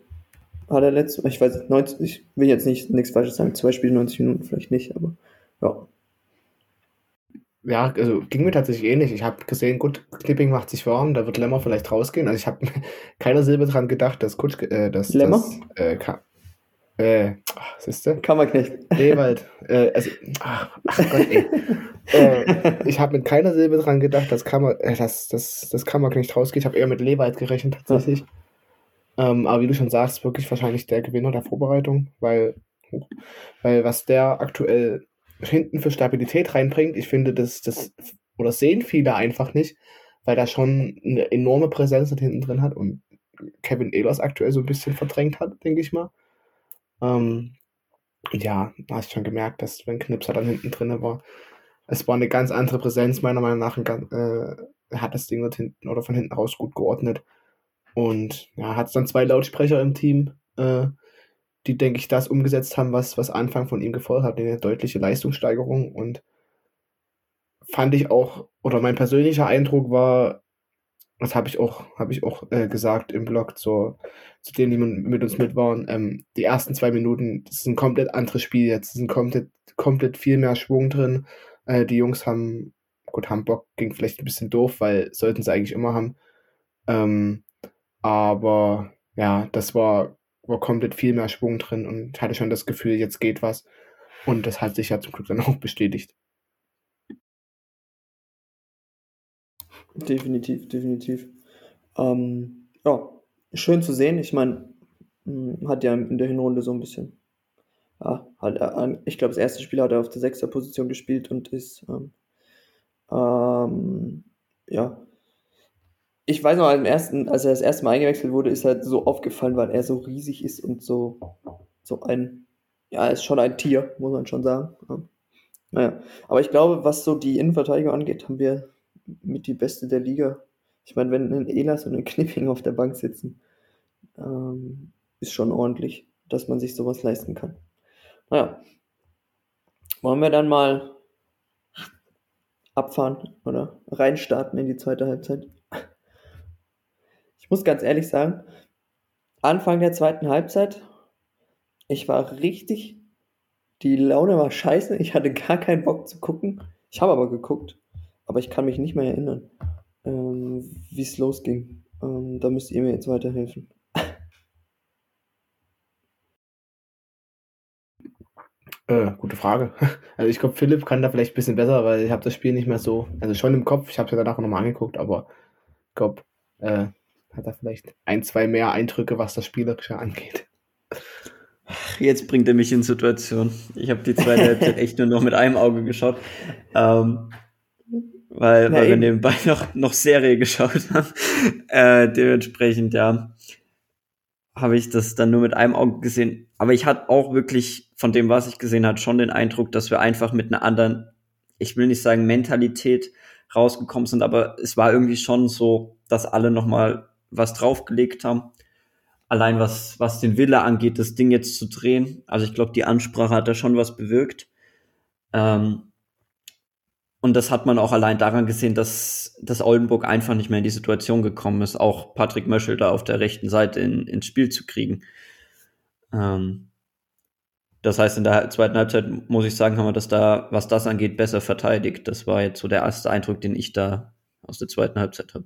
hat er letzte, ich weiß, 90, ich will jetzt nicht nichts Falsches sagen, zwei Spiele 90 Minuten vielleicht nicht, aber ja. Ja, also ging mir tatsächlich ähnlich. Ich habe gesehen, gut, Knipping macht sich warm, da wird Lemmer vielleicht rausgehen. Also ich habe keiner Silbe dran gedacht, dass Kutsch, äh, dass, Lemmer? dass äh, äh, siehst du? Kammerknecht. Ewald. Äh, also, ach, ach Gott, ey. äh, ich habe mit keiner Silbe dran gedacht, dass, Kammer, äh, dass, dass das Kammerknecht rausgeht. Ich habe eher mit Lewald gerechnet, tatsächlich. Ja. Ähm, aber wie du schon sagst, wirklich wahrscheinlich der Gewinner der Vorbereitung, weil, weil was der aktuell hinten für Stabilität reinbringt, ich finde, das, das oder sehen viele einfach nicht, weil er schon eine enorme Präsenz hinten drin hat und Kevin Ehlers aktuell so ein bisschen verdrängt hat, denke ich mal. Ähm, ja, da hast schon gemerkt, dass wenn Knipser dann hinten drin war, es war eine ganz andere Präsenz, meiner Meinung nach. Äh, er hat das Ding dort hinten oder von hinten raus gut geordnet. Und ja, hat dann zwei Lautsprecher im Team, äh, die, denke ich, das umgesetzt haben, was, was Anfang von ihm gefordert hat, eine deutliche Leistungssteigerung. Und fand ich auch, oder mein persönlicher Eindruck war, das habe ich auch, habe ich auch äh, gesagt im Blog zu, zu denen, die mit uns mit waren, ähm, die ersten zwei Minuten, das ist ein komplett anderes Spiel jetzt, es ist ein komplett, komplett viel mehr Schwung drin. Äh, die Jungs haben, gut, haben Bock, ging vielleicht ein bisschen doof, weil sollten sie eigentlich immer haben. Ähm, aber ja, das war, war komplett viel mehr Schwung drin und hatte schon das Gefühl, jetzt geht was. Und das hat sich ja zum Glück dann auch bestätigt. Definitiv, definitiv. Ähm, ja, schön zu sehen. Ich meine, hm, hat ja in der Hinrunde so ein bisschen. Ja, hat, er, ich glaube, das erste Spiel hat er auf der sechster Position gespielt und ist. Ähm, ähm, ja. Ich weiß noch, als, ersten, als er das erste Mal eingewechselt wurde, ist er so aufgefallen, weil er so riesig ist und so, so ein. Ja, er ist schon ein Tier, muss man schon sagen. Naja, aber ich glaube, was so die Innenverteidigung angeht, haben wir mit die beste der Liga. Ich meine, wenn ein Elas und ein Knipping auf der Bank sitzen, ähm, ist schon ordentlich, dass man sich sowas leisten kann. Naja, wollen wir dann mal abfahren oder reinstarten in die zweite Halbzeit? Ich muss ganz ehrlich sagen, Anfang der zweiten Halbzeit, ich war richtig, die Laune war scheiße, ich hatte gar keinen Bock zu gucken. Ich habe aber geguckt aber ich kann mich nicht mehr erinnern, ähm, wie es losging. Ähm, da müsst ihr mir jetzt weiterhelfen. Äh, gute Frage. Also ich glaube, Philipp kann da vielleicht ein bisschen besser, weil ich habe das Spiel nicht mehr so, also schon im Kopf, ich habe es ja danach nochmal angeguckt, aber ich glaube, äh, hat er vielleicht ein, zwei mehr Eindrücke, was das Spielerische angeht. Jetzt bringt er mich in Situation. Ich habe die zweite Halbzeit echt nur noch mit einem Auge geschaut. Ähm, weil, weil wir nebenbei noch, noch Serie geschaut haben. Äh, dementsprechend, ja, habe ich das dann nur mit einem Auge gesehen. Aber ich hatte auch wirklich von dem, was ich gesehen habe, schon den Eindruck, dass wir einfach mit einer anderen, ich will nicht sagen Mentalität rausgekommen sind, aber es war irgendwie schon so, dass alle noch mal was draufgelegt haben. Allein was, was den Wille angeht, das Ding jetzt zu drehen. Also ich glaube, die Ansprache hat da schon was bewirkt. Ähm, und das hat man auch allein daran gesehen, dass, dass Oldenburg einfach nicht mehr in die Situation gekommen ist, auch Patrick Möschel da auf der rechten Seite in, ins Spiel zu kriegen. Ähm, das heißt, in der zweiten Halbzeit muss ich sagen, haben wir das da, was das angeht, besser verteidigt. Das war jetzt so der erste Eindruck, den ich da aus der zweiten Halbzeit habe.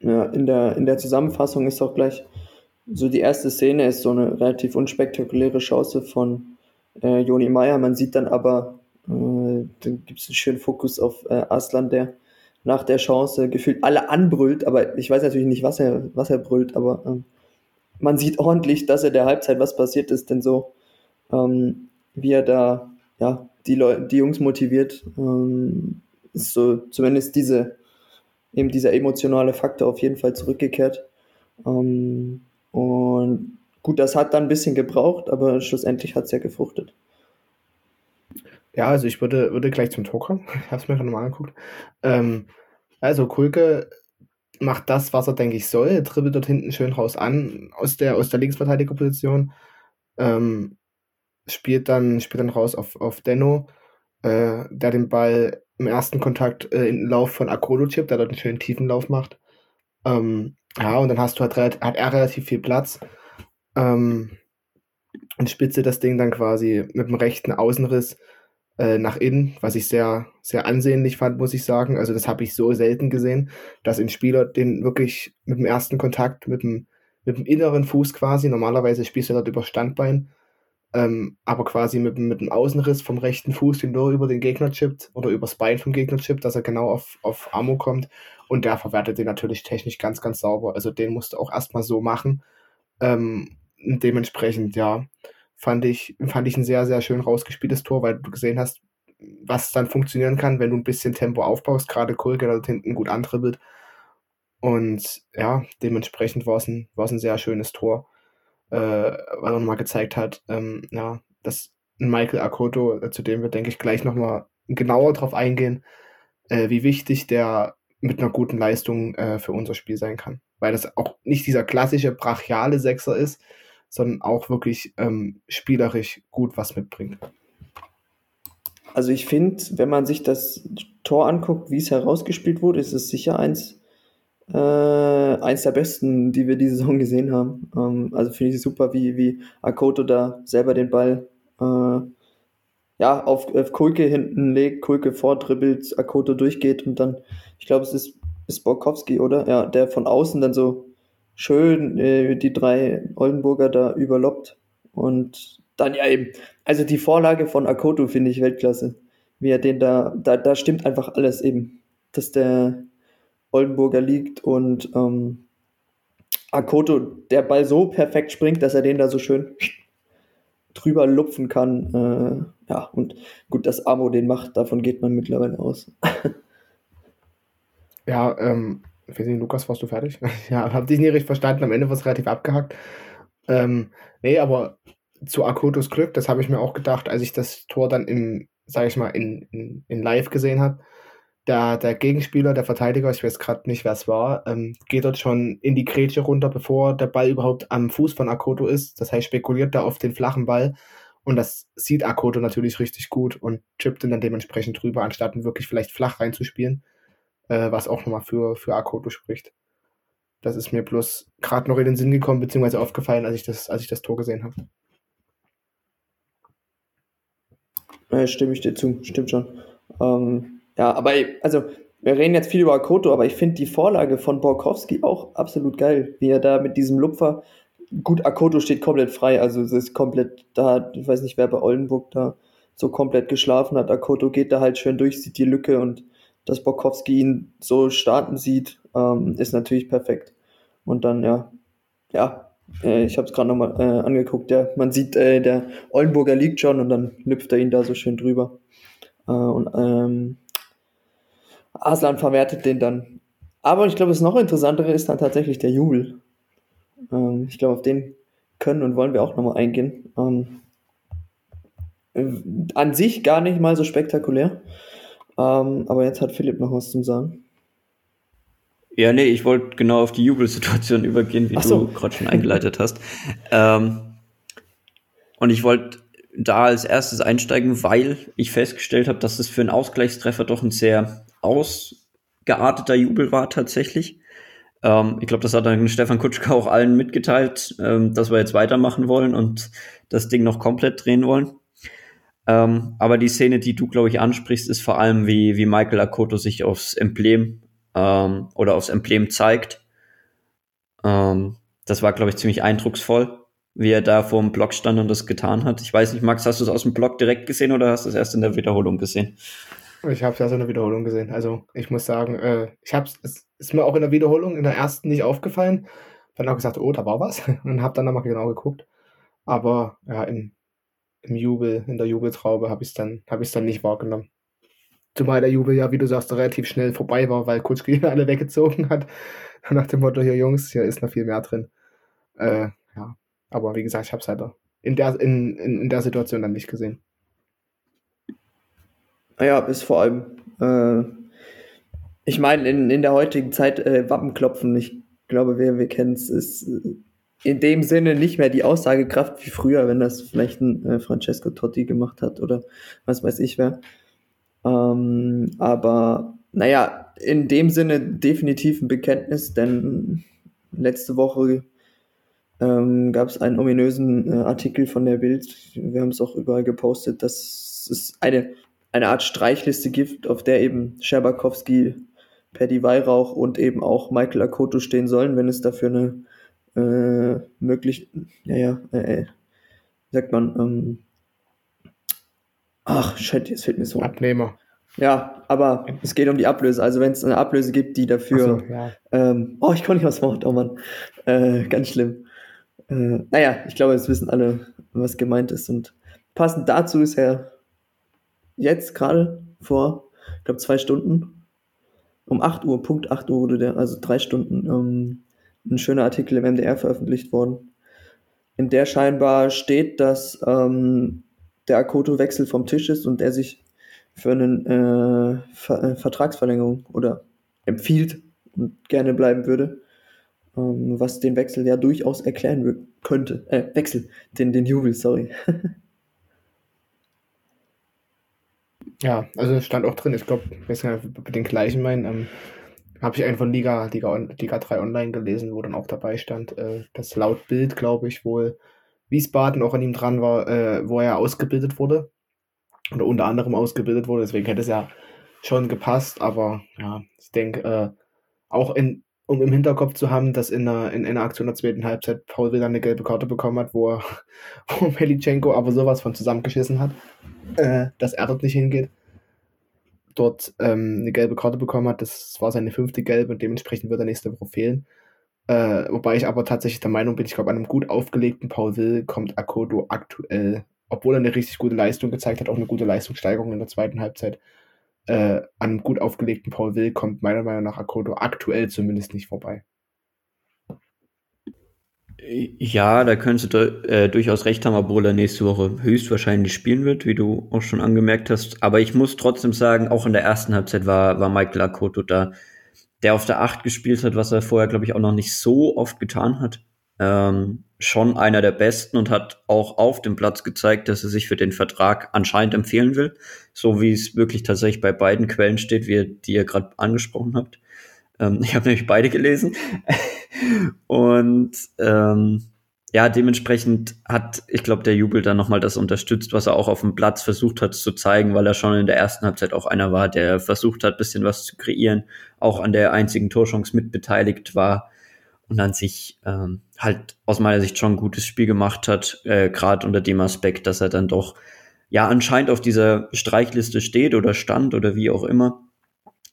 Ja, in der, in der Zusammenfassung ist auch gleich so die erste Szene ist so eine relativ unspektakuläre Chance von äh, Joni Meyer. Man sieht dann aber äh, dann gibt es einen schönen Fokus auf äh, Aslan, der nach der Chance gefühlt alle anbrüllt, aber ich weiß natürlich nicht, was er, was er brüllt, aber ähm, man sieht ordentlich, dass er der Halbzeit was passiert ist, denn so, ähm, wie er da, ja, die Leute, die Jungs motiviert, ähm, ist so zumindest diese, eben dieser emotionale Faktor auf jeden Fall zurückgekehrt. Ähm, und gut, das hat dann ein bisschen gebraucht, aber schlussendlich hat es ja gefruchtet. Ja, also ich würde, würde gleich zum Tor kommen. Ich habe es mir gerade nochmal angeguckt. Ähm, also Kulke macht das, was er, denke ich, soll. Er dribbelt dort hinten schön raus an aus der, aus der Linksverteidigerposition. Ähm, spielt, dann, spielt dann raus auf, auf Denno, äh, der den Ball im ersten Kontakt äh, in den Lauf von Akolo chippt, der dort einen schönen tiefen Lauf macht. Ähm, ja, und dann hast du halt, hat er relativ viel Platz. Ähm, und spitze das Ding dann quasi mit dem rechten Außenriss äh, nach innen, was ich sehr, sehr ansehnlich fand, muss ich sagen. Also das habe ich so selten gesehen, dass ein Spieler den wirklich mit dem ersten Kontakt, mit dem, mit dem inneren Fuß quasi, normalerweise spielst du dort über Standbein, ähm, aber quasi mit, mit dem Außenriss vom rechten Fuß den nur über den Gegner chippt oder übers Bein vom Gegner chippt, dass er genau auf, auf Ammo kommt und der verwertet den natürlich technisch ganz, ganz sauber. Also den musst du auch erstmal so machen. Ähm, dementsprechend, ja, fand ich, fand ich ein sehr, sehr schön rausgespieltes Tor, weil du gesehen hast, was dann funktionieren kann, wenn du ein bisschen Tempo aufbaust, gerade Kulke da hinten gut antribbelt. Und ja, dementsprechend war es ein, ein sehr schönes Tor, äh, weil er nochmal gezeigt hat, ähm, ja, dass Michael Akoto, äh, zu dem wir, denke ich, gleich nochmal genauer drauf eingehen, äh, wie wichtig der mit einer guten Leistung äh, für unser Spiel sein kann. Weil das auch nicht dieser klassische brachiale Sechser ist, sondern auch wirklich ähm, spielerisch gut was mitbringt. Also ich finde, wenn man sich das Tor anguckt, wie es herausgespielt wurde, ist es sicher eins, äh, eins der besten, die wir diese Saison gesehen haben. Ähm, also finde ich super, wie, wie Akoto da selber den Ball äh, ja, auf, auf Kulke hinten legt, Kulke vordribbelt, Akoto durchgeht und dann, ich glaube, es ist, ist Borkowski, oder? Ja, der von außen dann so schön äh, die drei Oldenburger da überloppt und dann ja eben, also die Vorlage von Akoto finde ich Weltklasse. Wie er den da, da, da stimmt einfach alles eben, dass der Oldenburger liegt und ähm, Akoto der Ball so perfekt springt, dass er den da so schön drüber lupfen kann. Äh, ja, und gut, dass Amo den macht, davon geht man mittlerweile aus. ja, ähm, ich weiß nicht, Lukas, warst du fertig? ja, hab dich nicht richtig verstanden, am Ende war es relativ abgehackt. Ähm, nee, aber zu Akotos Glück, das habe ich mir auch gedacht, als ich das Tor dann im, sage ich mal, in, in, in live gesehen habe. Der, der Gegenspieler, der Verteidiger, ich weiß gerade nicht, wer es war, ähm, geht dort schon in die Grätsche runter, bevor der Ball überhaupt am Fuß von Akoto ist. Das heißt, spekuliert da auf den flachen Ball. Und das sieht Akoto natürlich richtig gut und chippt ihn dann dementsprechend drüber, anstatt ihn wirklich vielleicht flach reinzuspielen, äh, was auch nochmal für, für Akoto spricht. Das ist mir bloß gerade noch in den Sinn gekommen, beziehungsweise aufgefallen, als ich das, als ich das Tor gesehen habe. Ja, stimme ich dir zu, stimmt schon. Ähm, ja, aber also wir reden jetzt viel über Akoto, aber ich finde die Vorlage von Borkowski auch absolut geil, wie er da mit diesem Lupfer, gut, Akoto steht komplett frei, also es ist komplett, da, ich weiß nicht, wer bei Oldenburg da so komplett geschlafen hat. Akoto geht da halt schön durch, sieht die Lücke und dass Borkowski ihn so starten sieht, ähm, ist natürlich perfekt. Und dann, ja, ja, äh, ich habe es gerade nochmal äh, angeguckt, ja, man sieht, äh, der Oldenburger liegt schon und dann lüpft er ihn da so schön drüber. Äh, und ähm, Aslan verwertet den dann. Aber ich glaube, das noch interessantere ist dann tatsächlich der Jubel. Ähm, ich glaube, auf den können und wollen wir auch nochmal eingehen. Ähm, an sich gar nicht mal so spektakulär. Ähm, aber jetzt hat Philipp noch was zum Sagen. Ja, nee, ich wollte genau auf die Jubelsituation übergehen, wie so. du gerade schon eingeleitet hast. Ähm, und ich wollte da als erstes einsteigen, weil ich festgestellt habe, dass es für einen Ausgleichstreffer doch ein sehr ausgearteter Jubel war tatsächlich. Ähm, ich glaube, das hat dann Stefan Kutschka auch allen mitgeteilt, ähm, dass wir jetzt weitermachen wollen und das Ding noch komplett drehen wollen. Ähm, aber die Szene, die du, glaube ich, ansprichst, ist vor allem, wie, wie Michael Akoto sich aufs Emblem ähm, oder aufs Emblem zeigt. Ähm, das war, glaube ich, ziemlich eindrucksvoll, wie er da vor dem Block stand und das getan hat. Ich weiß nicht, Max, hast du es aus dem Block direkt gesehen oder hast du es erst in der Wiederholung gesehen? Ich habe es erst in der Wiederholung gesehen. Also ich muss sagen, äh, ich habe es ist mir auch in der Wiederholung in der ersten nicht aufgefallen. Dann auch gesagt, oh, da war was und habe dann nochmal genau geguckt. Aber ja, im, im Jubel, in der Jubeltraube habe ich es dann, hab dann nicht wahrgenommen. Zumal der Jubel ja, wie du sagst, relativ schnell vorbei war, weil Kutschki alle weggezogen hat. Nach dem Motto, hier Jungs, hier ist noch viel mehr drin. Äh, ja, aber wie gesagt, ich habe es halt in der, in, in, in der Situation dann nicht gesehen. Naja, ist vor allem, äh, ich meine, in, in der heutigen Zeit äh, Wappenklopfen, ich glaube, wir, wir kennen es, ist in dem Sinne nicht mehr die Aussagekraft wie früher, wenn das vielleicht ein äh, Francesco Totti gemacht hat oder was weiß ich wer. Ähm, aber naja, in dem Sinne definitiv ein Bekenntnis, denn letzte Woche ähm, gab es einen ominösen äh, Artikel von der Bild. Wir haben es auch überall gepostet, dass es eine, eine Art Streichliste gibt, auf der eben Scherbakowski, Paddy Weihrauch und eben auch Michael Akoto stehen sollen, wenn es dafür eine äh, möglich, ja, ja, äh, äh sagt man, ähm, Ach, shit, jetzt fehlt mir so. Abnehmer. Ja, aber es geht um die Ablöse. Also wenn es eine Ablöse gibt, die dafür. So, ja. ähm, oh, ich konnte nicht was Wort, oh Mann. Äh, ganz schlimm. Äh, naja, ich glaube, jetzt wissen alle, was gemeint ist. Und passend dazu ist er jetzt gerade vor, ich glaube, zwei Stunden, um 8 Uhr, Punkt 8 Uhr wurde der, also drei Stunden, ähm, ein schöner Artikel im MDR veröffentlicht worden, in der scheinbar steht, dass ähm, der Akoto-Wechsel vom Tisch ist und er sich für eine äh, Ver äh, Vertragsverlängerung oder empfiehlt und gerne bleiben würde. ähm, was den Wechsel ja durchaus erklären könnte. Äh, Wechsel, den, den Jubel, sorry. ja, also stand auch drin, ich glaube, ich weiß nicht, ob den gleichen meinen. Ähm, habe ich einen von Liga, Liga, Liga 3 Online gelesen, wo dann auch dabei stand, äh, dass laut Bild, glaube ich, wohl Wiesbaden auch an ihm dran war, äh, wo er ausgebildet wurde. Oder unter anderem ausgebildet wurde, deswegen hätte es ja schon gepasst, aber ja, ich denke, äh, auch in, um im Hinterkopf zu haben, dass in einer, in einer Aktion der zweiten Halbzeit Paul wieder eine gelbe Karte bekommen hat, wo, er, wo Melitschenko aber sowas von zusammengeschissen hat, äh, dass er dort nicht hingeht, dort ähm, eine gelbe Karte bekommen hat. Das war seine fünfte gelbe und dementsprechend wird er nächste Woche fehlen. Äh, wobei ich aber tatsächlich der Meinung bin, ich glaube, an einem gut aufgelegten Paul Will kommt Akodo aktuell, obwohl er eine richtig gute Leistung gezeigt hat, auch eine gute Leistungssteigerung in der zweiten Halbzeit, äh, an einem gut aufgelegten Paul Will kommt meiner Meinung nach Akodo aktuell zumindest nicht vorbei. Ja, da könntest du äh, durchaus recht haben, obwohl er nächste Woche höchstwahrscheinlich spielen wird, wie du auch schon angemerkt hast. Aber ich muss trotzdem sagen, auch in der ersten Halbzeit war, war Michael Akoto da der auf der Acht gespielt hat, was er vorher, glaube ich, auch noch nicht so oft getan hat. Ähm, schon einer der besten und hat auch auf dem Platz gezeigt, dass er sich für den Vertrag anscheinend empfehlen will, so wie es wirklich tatsächlich bei beiden Quellen steht, wie die ihr gerade angesprochen habt. Ähm, ich habe nämlich beide gelesen. Und ähm, ja, dementsprechend hat, ich glaube, der Jubel dann nochmal das unterstützt, was er auch auf dem Platz versucht hat zu zeigen, weil er schon in der ersten Halbzeit auch einer war, der versucht hat, bisschen was zu kreieren, auch an der einzigen Torchance mitbeteiligt war und an sich ähm, halt aus meiner Sicht schon ein gutes Spiel gemacht hat, äh, gerade unter dem Aspekt, dass er dann doch ja anscheinend auf dieser Streichliste steht oder stand oder wie auch immer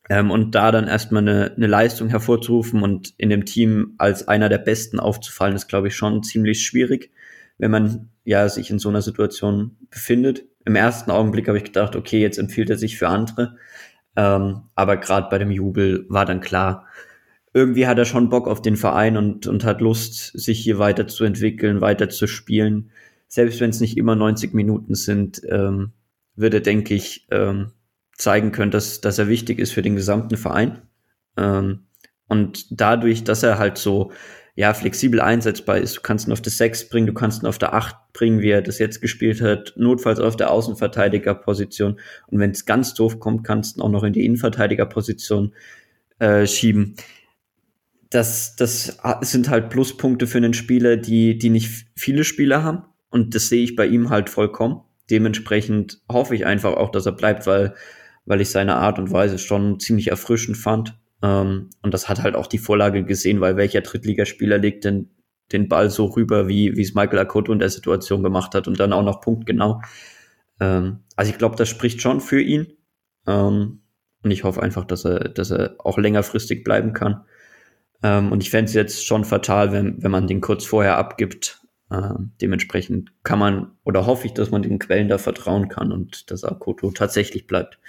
ähm, und da dann erstmal eine, eine Leistung hervorzurufen und in dem Team als einer der Besten aufzufallen, ist, glaube ich, schon ziemlich schwierig, wenn man ja sich in so einer Situation befindet. Im ersten Augenblick habe ich gedacht, okay, jetzt empfiehlt er sich für andere. Ähm, aber gerade bei dem Jubel war dann klar, irgendwie hat er schon Bock auf den Verein und, und hat Lust, sich hier weiterzuentwickeln, weiter zu spielen. Selbst wenn es nicht immer 90 Minuten sind, ähm, wird er, denke ich, ähm, zeigen können, dass, dass er wichtig ist für den gesamten Verein. Ähm, und dadurch, dass er halt so ja, flexibel einsetzbar ist, du kannst ihn auf der 6 bringen, du kannst ihn auf der 8 bringen, wie er das jetzt gespielt hat, notfalls auf der Außenverteidigerposition. Und wenn es ganz doof kommt, kannst du ihn auch noch in die Innenverteidigerposition äh, schieben. Das, das sind halt Pluspunkte für einen Spieler, die, die nicht viele Spieler haben. Und das sehe ich bei ihm halt vollkommen. Dementsprechend hoffe ich einfach auch, dass er bleibt, weil weil ich seine Art und Weise schon ziemlich erfrischend fand. Ähm, und das hat halt auch die Vorlage gesehen, weil welcher Drittligaspieler legt denn den Ball so rüber, wie, es Michael Akoto in der Situation gemacht hat und dann auch noch punktgenau. Ähm, also ich glaube, das spricht schon für ihn. Ähm, und ich hoffe einfach, dass er, dass er auch längerfristig bleiben kann. Ähm, und ich fände es jetzt schon fatal, wenn, wenn man den kurz vorher abgibt. Ähm, dementsprechend kann man oder hoffe ich, dass man den Quellen da vertrauen kann und dass Akoto tatsächlich bleibt.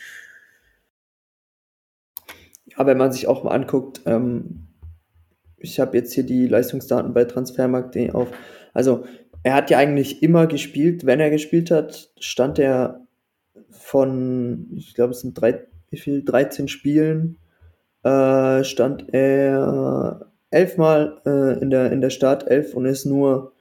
Ja, wenn man sich auch mal anguckt, ähm, ich habe jetzt hier die Leistungsdaten bei Transfermarkt auf. Also er hat ja eigentlich immer gespielt. Wenn er gespielt hat, stand er von, ich glaube, es sind drei, wie viel, 13 Spielen, äh, stand er elfmal äh, in der in der Startelf und ist nur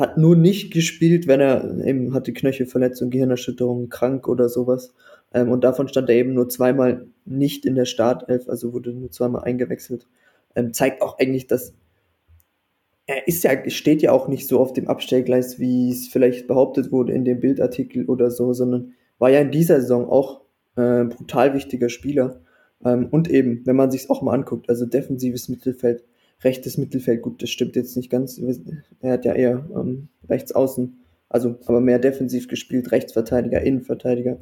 hat nur nicht gespielt, wenn er eben hatte Knöchelverletzung, Gehirnerschütterung, krank oder sowas. Ähm, und davon stand er eben nur zweimal nicht in der Startelf, also wurde nur zweimal eingewechselt. Ähm, zeigt auch eigentlich, dass er ist ja, steht ja auch nicht so auf dem Abstellgleis, wie es vielleicht behauptet wurde in dem Bildartikel oder so, sondern war ja in dieser Saison auch äh, brutal wichtiger Spieler. Ähm, und eben, wenn man sich auch mal anguckt, also defensives Mittelfeld, rechtes Mittelfeld, gut, das stimmt jetzt nicht ganz. Er hat ja eher ähm, rechts außen, also aber mehr defensiv gespielt, Rechtsverteidiger, Innenverteidiger.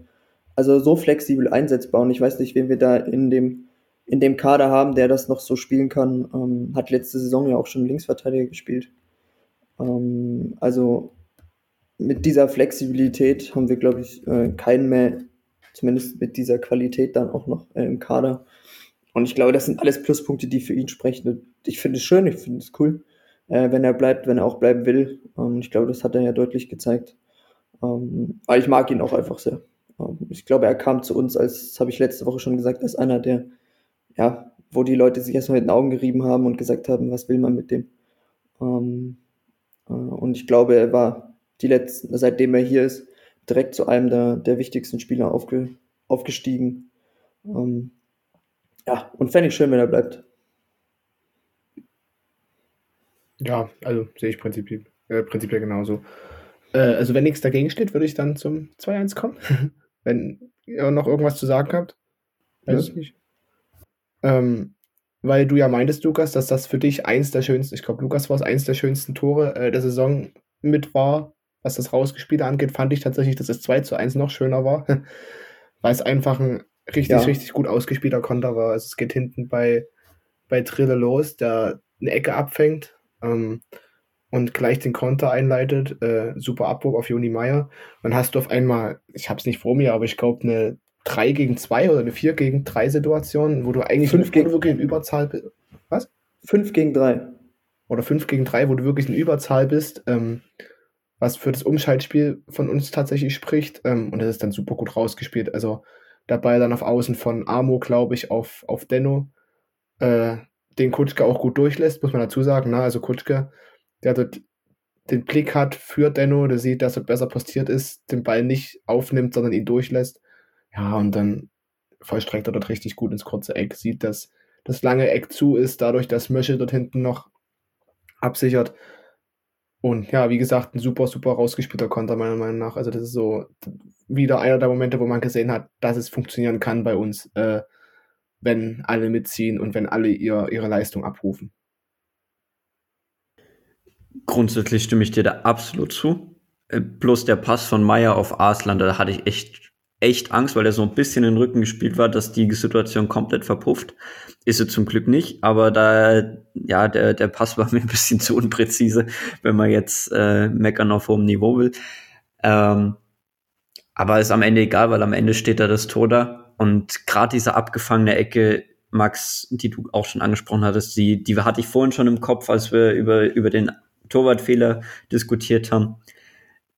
Also so flexibel einsetzbar und ich weiß nicht, wen wir da in dem, in dem Kader haben, der das noch so spielen kann. Ähm, hat letzte Saison ja auch schon Linksverteidiger gespielt. Ähm, also mit dieser Flexibilität haben wir, glaube ich, äh, keinen mehr, zumindest mit dieser Qualität dann auch noch äh, im Kader. Und ich glaube, das sind alles Pluspunkte, die für ihn sprechen. Und ich finde es schön, ich finde es cool, äh, wenn er bleibt, wenn er auch bleiben will. Ähm, ich glaube, das hat er ja deutlich gezeigt. Ähm, aber ich mag ihn auch einfach sehr. Ähm, ich glaube, er kam zu uns, als, das habe ich letzte Woche schon gesagt, als einer der ja, wo die Leute sich erstmal mit den Augen gerieben haben und gesagt haben, was will man mit dem. Ähm, äh, und ich glaube, er war die letzten, seitdem er hier ist, direkt zu einem der, der wichtigsten Spieler aufge, aufgestiegen. Ähm, ja, und fände ich schön, wenn er bleibt. Ja, also sehe ich prinzipiell, äh, prinzipiell genauso. Äh, also wenn nichts dagegen steht, würde ich dann zum 2-1 kommen. wenn ihr noch irgendwas zu sagen habt. Weiß ja. ich nicht. Ähm, weil du ja meintest, Lukas, dass das für dich eins der schönsten, ich glaube, Lukas war es eins der schönsten Tore äh, der Saison mit war, was das Rausgespielte angeht, fand ich tatsächlich, dass es 2 zu 1 noch schöner war, weil es einfach ein richtig, ja. richtig gut ausgespielter Konter war. Also es geht hinten bei, bei Trille los, der eine Ecke abfängt ähm, und gleich den Konter einleitet. Äh, super Abbruch auf Joni Meier. Dann hast du auf einmal, ich habe es nicht vor mir, aber ich glaube eine 3 gegen 2 oder eine 4 gegen 3 Situation, wo du eigentlich fünf gegen, wirklich in Überzahl bist. Was? 5 gegen 3. Oder 5 gegen 3, wo du wirklich in Überzahl bist, ähm, was für das Umschaltspiel von uns tatsächlich spricht. Ähm, und das ist dann super gut rausgespielt. Also dabei dann auf Außen von Amo, glaube ich, auf, auf Denno, äh, den Kutschke auch gut durchlässt, muss man dazu sagen. Ne? Also Kutschke, der dort den Blick hat für Denno, der sieht, dass er besser postiert ist, den Ball nicht aufnimmt, sondern ihn durchlässt. Ja, und dann vollstreckt er dort richtig gut ins kurze Eck, sieht, dass das lange Eck zu ist, dadurch, dass Mösche dort hinten noch absichert. Und ja, wie gesagt, ein super, super rausgespielter Konter, meiner Meinung nach. Also, das ist so wieder einer der Momente, wo man gesehen hat, dass es funktionieren kann bei uns, äh, wenn alle mitziehen und wenn alle ihr, ihre Leistung abrufen. Grundsätzlich stimme ich dir da absolut zu. Äh, bloß der Pass von Meier auf Arslan, da hatte ich echt echt Angst, weil er so ein bisschen in den Rücken gespielt war, dass die Situation komplett verpufft. Ist sie zum Glück nicht, aber da, ja, der, der Pass war mir ein bisschen zu unpräzise, wenn man jetzt äh, meckern auf hohem Niveau will. Ähm, aber ist am Ende egal, weil am Ende steht da das Tor da. Und gerade diese abgefangene Ecke, Max, die du auch schon angesprochen hattest, die, die hatte ich vorhin schon im Kopf, als wir über, über den Torwartfehler diskutiert haben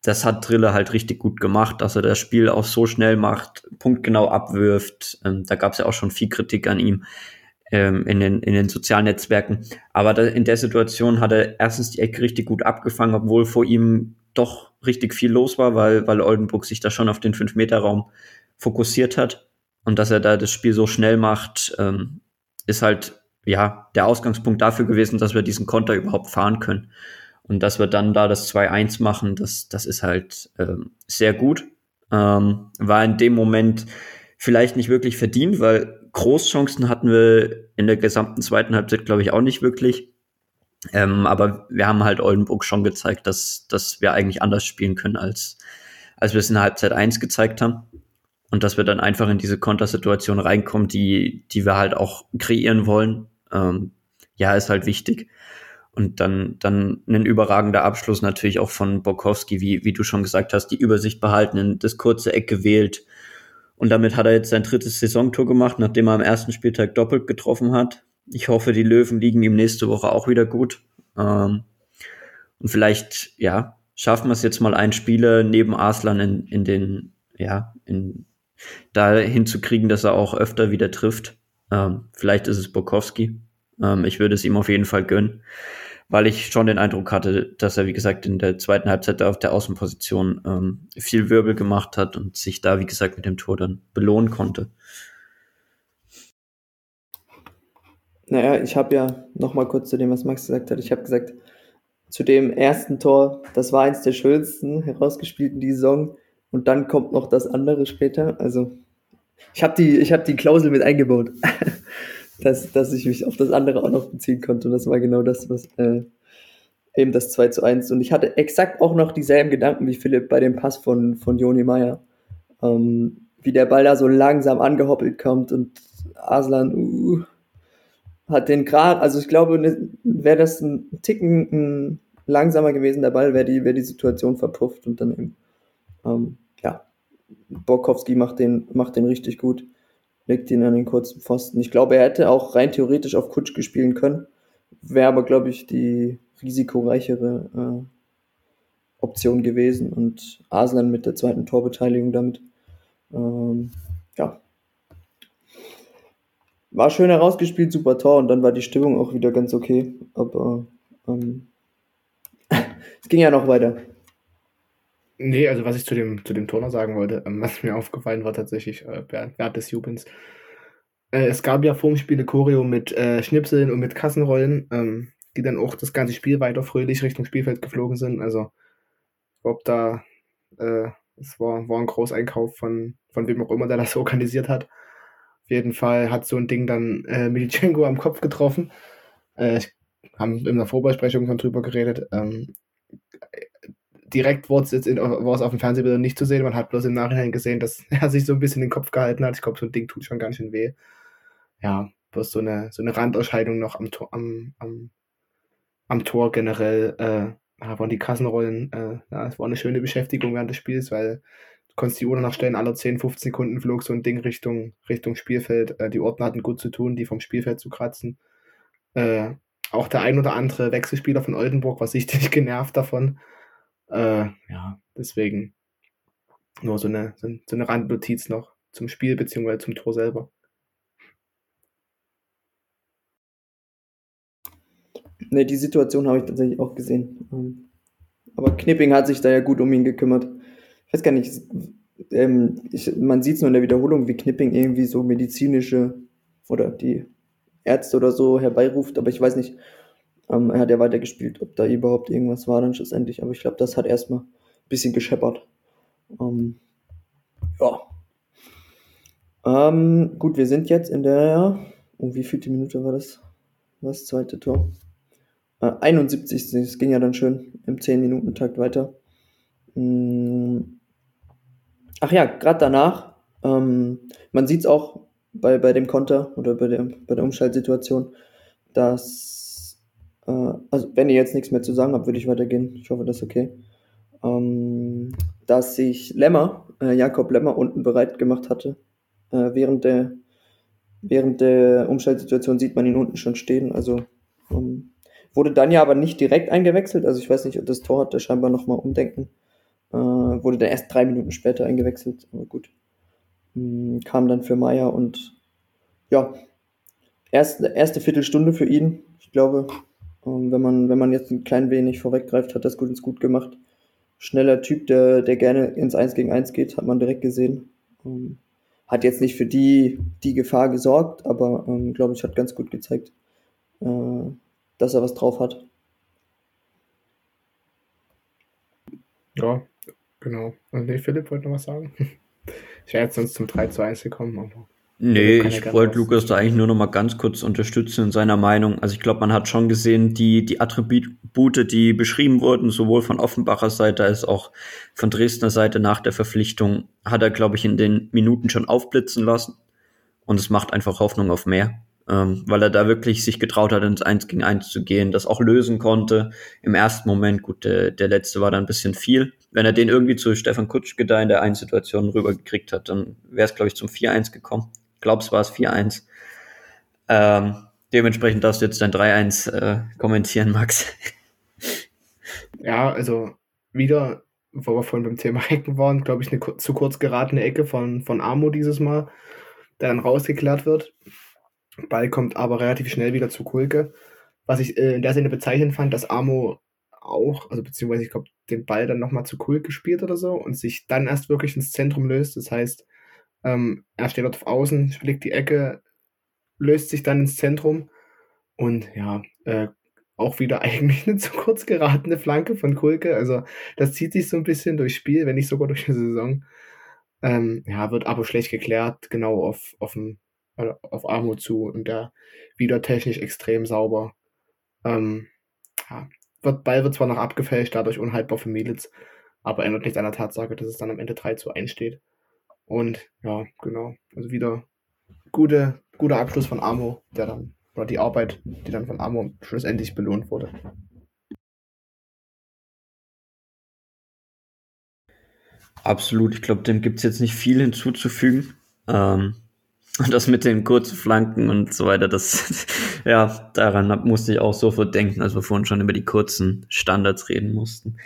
das hat Drille halt richtig gut gemacht, dass er das Spiel auch so schnell macht, punktgenau abwirft. Ähm, da gab es ja auch schon viel Kritik an ihm ähm, in, den, in den sozialen Netzwerken. Aber da, in der Situation hat er erstens die Ecke richtig gut abgefangen, obwohl vor ihm doch richtig viel los war, weil, weil Oldenburg sich da schon auf den 5-Meter-Raum fokussiert hat. Und dass er da das Spiel so schnell macht, ähm, ist halt ja der Ausgangspunkt dafür gewesen, dass wir diesen Konter überhaupt fahren können. Und dass wir dann da das 2-1 machen, das, das ist halt ähm, sehr gut. Ähm, war in dem Moment vielleicht nicht wirklich verdient, weil Großchancen hatten wir in der gesamten zweiten Halbzeit, glaube ich, auch nicht wirklich. Ähm, aber wir haben halt Oldenburg schon gezeigt, dass, dass wir eigentlich anders spielen können, als, als wir es in der Halbzeit 1 gezeigt haben. Und dass wir dann einfach in diese Kontersituation reinkommen, die, die wir halt auch kreieren wollen. Ähm, ja, ist halt wichtig. Und dann, dann ein überragender Abschluss natürlich auch von Borkowski, wie, wie du schon gesagt hast, die Übersicht behalten, das kurze Eck gewählt. Und damit hat er jetzt sein drittes Saisontor gemacht, nachdem er am ersten Spieltag doppelt getroffen hat. Ich hoffe, die Löwen liegen ihm nächste Woche auch wieder gut. Ähm, und vielleicht, ja, schaffen wir es jetzt mal einen Spieler neben Arslan in, in den, ja, in, da hinzukriegen, dass er auch öfter wieder trifft. Ähm, vielleicht ist es Borkowski. Ähm, ich würde es ihm auf jeden Fall gönnen weil ich schon den Eindruck hatte, dass er, wie gesagt, in der zweiten Halbzeit auf der Außenposition ähm, viel Wirbel gemacht hat und sich da, wie gesagt, mit dem Tor dann belohnen konnte. Naja, ich habe ja noch mal kurz zu dem, was Max gesagt hat. Ich habe gesagt, zu dem ersten Tor, das war eins der schönsten herausgespielten die Saison. Und dann kommt noch das andere später. Also ich habe die, hab die Klausel mit eingebaut. dass, dass ich mich auf das andere auch noch beziehen konnte. Und das war genau das, was äh, eben das 2 zu 1. Und ich hatte exakt auch noch dieselben Gedanken wie Philipp bei dem Pass von, von Joni Meyer. Ähm, wie der Ball da so langsam angehoppelt kommt und Aslan uh, hat den gerade, also ich glaube, ne, wäre das ein Ticken ein langsamer gewesen, der Ball, wäre die, wär die Situation verpufft und dann eben, ähm, ja, Borkowski macht den, macht den richtig gut legt ihn an den kurzen Pfosten. Ich glaube, er hätte auch rein theoretisch auf Kutschke spielen können. Wäre aber, glaube ich, die risikoreichere äh, Option gewesen. Und Aslan mit der zweiten Torbeteiligung damit. Ähm. War schön herausgespielt, super Tor und dann war die Stimmung auch wieder ganz okay. Aber ähm, es ging ja noch weiter. Nee, also was ich zu dem, zu dem noch sagen wollte, ähm, was mir aufgefallen war tatsächlich äh, während des Jubens. Äh, es gab ja vor dem Spiel eine Choreo mit äh, Schnipseln und mit Kassenrollen, ähm, die dann auch das ganze Spiel weiter fröhlich Richtung Spielfeld geflogen sind. Also, glaube, da, äh, es war, war ein Großeinkauf von, von wem auch immer, der das organisiert hat. Jeden Fall hat so ein Ding dann äh, Militschenko am Kopf getroffen. Äh, haben in der Vorbesprechung schon drüber geredet. Ähm, direkt war es auf dem Fernsehbild nicht zu sehen. Man hat bloß im Nachhinein gesehen, dass er sich so ein bisschen den Kopf gehalten hat. Ich glaube, so ein Ding tut schon ganz schön weh. Ja, bloß so eine, so eine Randerscheinung noch am Tor, am, am, am Tor generell. Äh, waren die Kassenrollen, äh, ja, es war eine schöne Beschäftigung während des Spiels, weil konntest die Uhr nachstellen, alle 10, 15 Sekunden flog so ein Ding Richtung, Richtung Spielfeld. Äh, die Ordner hatten gut zu tun, die vom Spielfeld zu kratzen. Äh, auch der ein oder andere Wechselspieler von Oldenburg war sichtlich genervt davon. Äh, ja, deswegen nur so eine, so eine Randnotiz noch zum Spiel bzw. zum Tor selber. Ne, die Situation habe ich tatsächlich auch gesehen. Ähm, aber Knipping hat sich da ja gut um ihn gekümmert ich weiß gar nicht, ähm, ich, man sieht es nur in der Wiederholung, wie Knipping irgendwie so medizinische oder die Ärzte oder so herbeiruft, aber ich weiß nicht, ähm, er hat ja weitergespielt, ob da überhaupt irgendwas war dann schlussendlich, aber ich glaube, das hat erstmal ein bisschen gescheppert. Ähm, ja. Ähm, gut, wir sind jetzt in der, oh, wie vielte Minute war das? Das zweite Tor. Äh, 71. Es ging ja dann schön im 10-Minuten-Takt weiter. Mm, Ach ja, gerade danach, ähm, man sieht es auch bei, bei dem Konter oder bei der, bei der Umschaltsituation, dass, äh, also wenn ihr jetzt nichts mehr zu sagen habt, würde ich weitergehen. Ich hoffe, das ist okay. Ähm, dass sich Lemmer, äh, Jakob Lemmer unten bereit gemacht hatte. Äh, während der während der Umschaltsituation sieht man ihn unten schon stehen. Also ähm, wurde dann ja aber nicht direkt eingewechselt. Also ich weiß nicht, ob das Tor hat, der scheinbar nochmal umdenken. Äh, wurde dann erst drei Minuten später eingewechselt, aber gut. Hm, kam dann für Meier und ja, erste, erste Viertelstunde für ihn. Ich glaube, ähm, wenn, man, wenn man jetzt ein klein wenig vorweggreift, hat das gut ins Gut gemacht. Schneller Typ, der, der gerne ins 1 gegen 1 geht, hat man direkt gesehen. Ähm, hat jetzt nicht für die, die Gefahr gesorgt, aber ähm, glaube ich, hat ganz gut gezeigt, äh, dass er was drauf hat. Ja, Genau. Und nee, Philipp wollte noch was sagen. Ich wäre jetzt sonst zum 3 zu 1 gekommen. Aber nee, ich wollte Lukas da eigentlich nur noch mal ganz kurz unterstützen in seiner Meinung. Also ich glaube, man hat schon gesehen, die, die Attribute, die beschrieben wurden, sowohl von Offenbacher Seite als auch von Dresdner Seite nach der Verpflichtung, hat er, glaube ich, in den Minuten schon aufblitzen lassen. Und es macht einfach Hoffnung auf mehr ähm, weil er da wirklich sich getraut hat, ins Eins gegen Eins zu gehen, das auch lösen konnte. Im ersten Moment, gut, der, der letzte war da ein bisschen viel. Wenn er den irgendwie zu Stefan Kutschke da in der einen Situation rübergekriegt hat, dann wäre es, glaube ich, zum 4-1 gekommen. Ich glaube, es war es 4-1. Ähm, dementsprechend darfst du jetzt dein 3-1 äh, kommentieren, Max. Ja, also wieder, wo wir vorhin beim Thema Ecken waren, glaube ich, eine zu kurz geratene Ecke von, von Amo dieses Mal, der dann rausgeklärt wird. Ball kommt aber relativ schnell wieder zu Kulke. Was ich äh, in der Sinne bezeichnend fand, dass Amo auch, also beziehungsweise ich glaube, den Ball dann nochmal zu Kulke spielt oder so und sich dann erst wirklich ins Zentrum löst. Das heißt, ähm, er steht dort auf Außen, schlägt die Ecke, löst sich dann ins Zentrum und ja, äh, auch wieder eigentlich eine zu kurz geratene Flanke von Kulke. Also das zieht sich so ein bisschen durchs Spiel, wenn nicht sogar durch die Saison. Ähm, ja, wird aber schlecht geklärt, genau auf, auf dem auf Armut zu und der wieder technisch extrem sauber. Ähm, ja, wird, Ball wird zwar noch abgefälscht, dadurch unhaltbar für Militz, aber ändert nichts an der Tatsache, dass es dann am Ende 3 zu 1 steht. Und ja, genau. Also wieder gute, guter Abschluss von Amo, der dann, oder die Arbeit, die dann von Amo schlussendlich belohnt wurde. Absolut, ich glaube, dem gibt es jetzt nicht viel hinzuzufügen. Ähm, und das mit den kurzen Flanken und so weiter, das, ja, daran musste ich auch sofort denken, als wir vorhin schon über die kurzen Standards reden mussten.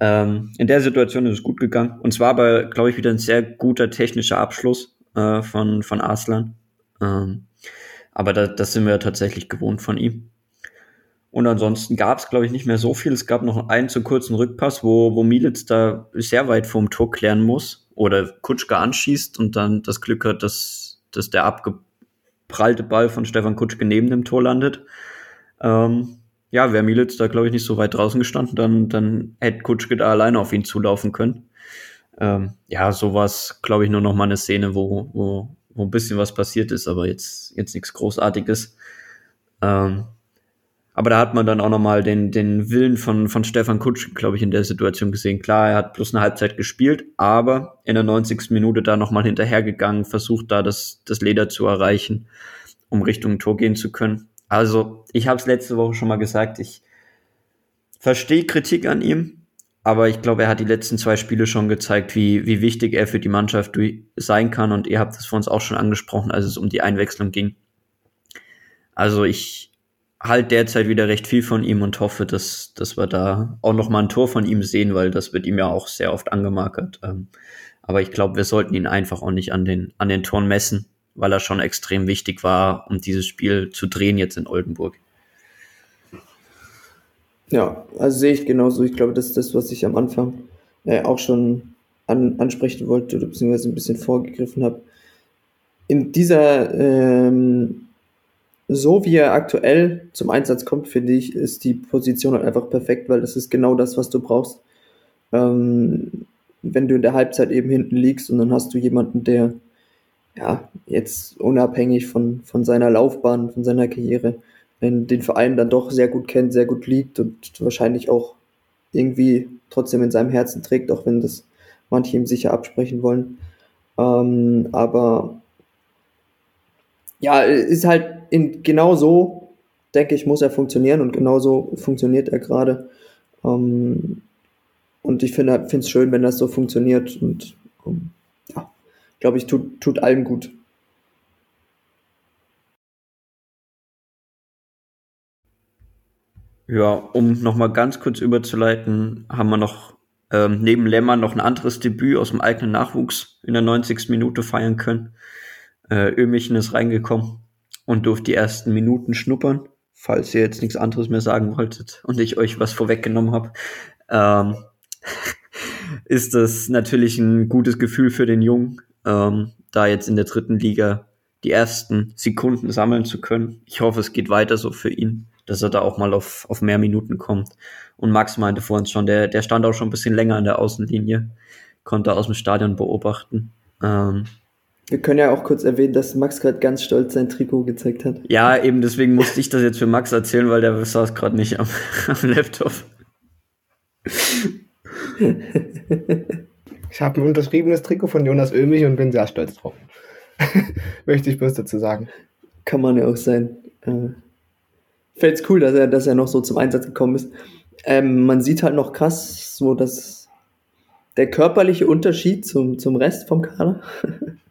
Ähm, in der Situation ist es gut gegangen. Und zwar aber, glaube ich, wieder ein sehr guter technischer Abschluss äh, von, von Arslan. Ähm, Aber da, das sind wir tatsächlich gewohnt von ihm. Und ansonsten gab es, glaube ich, nicht mehr so viel. Es gab noch einen zu kurzen Rückpass, wo, wo Militz da sehr weit vorm Tor klären muss oder Kutschke anschießt und dann das Glück hat, dass, dass der abgeprallte Ball von Stefan Kutschke neben dem Tor landet. Ähm, ja, wäre Militz da, glaube ich, nicht so weit draußen gestanden, dann, dann hätte Kutschke da alleine auf ihn zulaufen können. Ähm, ja, sowas, glaube ich, nur noch mal eine Szene, wo, wo, wo ein bisschen was passiert ist, aber jetzt, jetzt nichts Großartiges. Ähm, aber da hat man dann auch nochmal den, den Willen von, von Stefan Kutsch, glaube ich, in der Situation gesehen. Klar, er hat bloß eine Halbzeit gespielt, aber in der 90. Minute da nochmal hinterhergegangen, versucht da das, das Leder zu erreichen, um Richtung Tor gehen zu können. Also, ich habe es letzte Woche schon mal gesagt, ich verstehe Kritik an ihm, aber ich glaube, er hat die letzten zwei Spiele schon gezeigt, wie, wie wichtig er für die Mannschaft sein kann. Und ihr habt es vor uns auch schon angesprochen, als es um die Einwechslung ging. Also ich, halt derzeit wieder recht viel von ihm und hoffe, dass, dass wir da auch noch mal ein Tor von ihm sehen, weil das wird ihm ja auch sehr oft angemarkert. Ähm, aber ich glaube, wir sollten ihn einfach auch nicht an den, an den Toren messen, weil er schon extrem wichtig war, um dieses Spiel zu drehen jetzt in Oldenburg. Ja, also sehe ich genauso. Ich glaube, das ist das, was ich am Anfang äh, auch schon an, ansprechen wollte beziehungsweise ein bisschen vorgegriffen habe. In dieser ähm, so wie er aktuell zum Einsatz kommt, finde ich, ist die Position halt einfach perfekt, weil das ist genau das, was du brauchst. Ähm, wenn du in der Halbzeit eben hinten liegst und dann hast du jemanden, der ja jetzt unabhängig von, von seiner Laufbahn, von seiner Karriere, den Verein dann doch sehr gut kennt, sehr gut liegt und wahrscheinlich auch irgendwie trotzdem in seinem Herzen trägt, auch wenn das manche ihm sicher absprechen wollen. Ähm, aber ja, ist halt in, genau so, denke ich, muss er funktionieren und genauso funktioniert er gerade. Ähm, und ich finde es schön, wenn das so funktioniert und um, ja, glaube ich, tut, tut allen gut. Ja, um nochmal ganz kurz überzuleiten, haben wir noch ähm, neben Lämmer noch ein anderes Debüt aus dem eigenen Nachwuchs in der 90. Minute feiern können. Äh, Ömichen ist reingekommen und durfte die ersten Minuten schnuppern, falls ihr jetzt nichts anderes mehr sagen wolltet und ich euch was vorweggenommen habe. Ähm, ist das natürlich ein gutes Gefühl für den Jungen, ähm, da jetzt in der dritten Liga die ersten Sekunden sammeln zu können. Ich hoffe, es geht weiter so für ihn, dass er da auch mal auf, auf mehr Minuten kommt. Und Max meinte vor uns schon, der, der stand auch schon ein bisschen länger an der Außenlinie, konnte aus dem Stadion beobachten. Ähm, wir können ja auch kurz erwähnen, dass Max gerade ganz stolz sein Trikot gezeigt hat. Ja, eben deswegen musste ich das jetzt für Max erzählen, weil der saß gerade nicht am, am Laptop. Ich habe ein unterschriebenes Trikot von Jonas Oehmich und bin sehr stolz drauf. Möchte ich bloß dazu sagen. Kann man ja auch sein. Äh, Fällt es cool, dass er, dass er noch so zum Einsatz gekommen ist. Ähm, man sieht halt noch krass, so dass der körperliche Unterschied zum, zum Rest vom Kader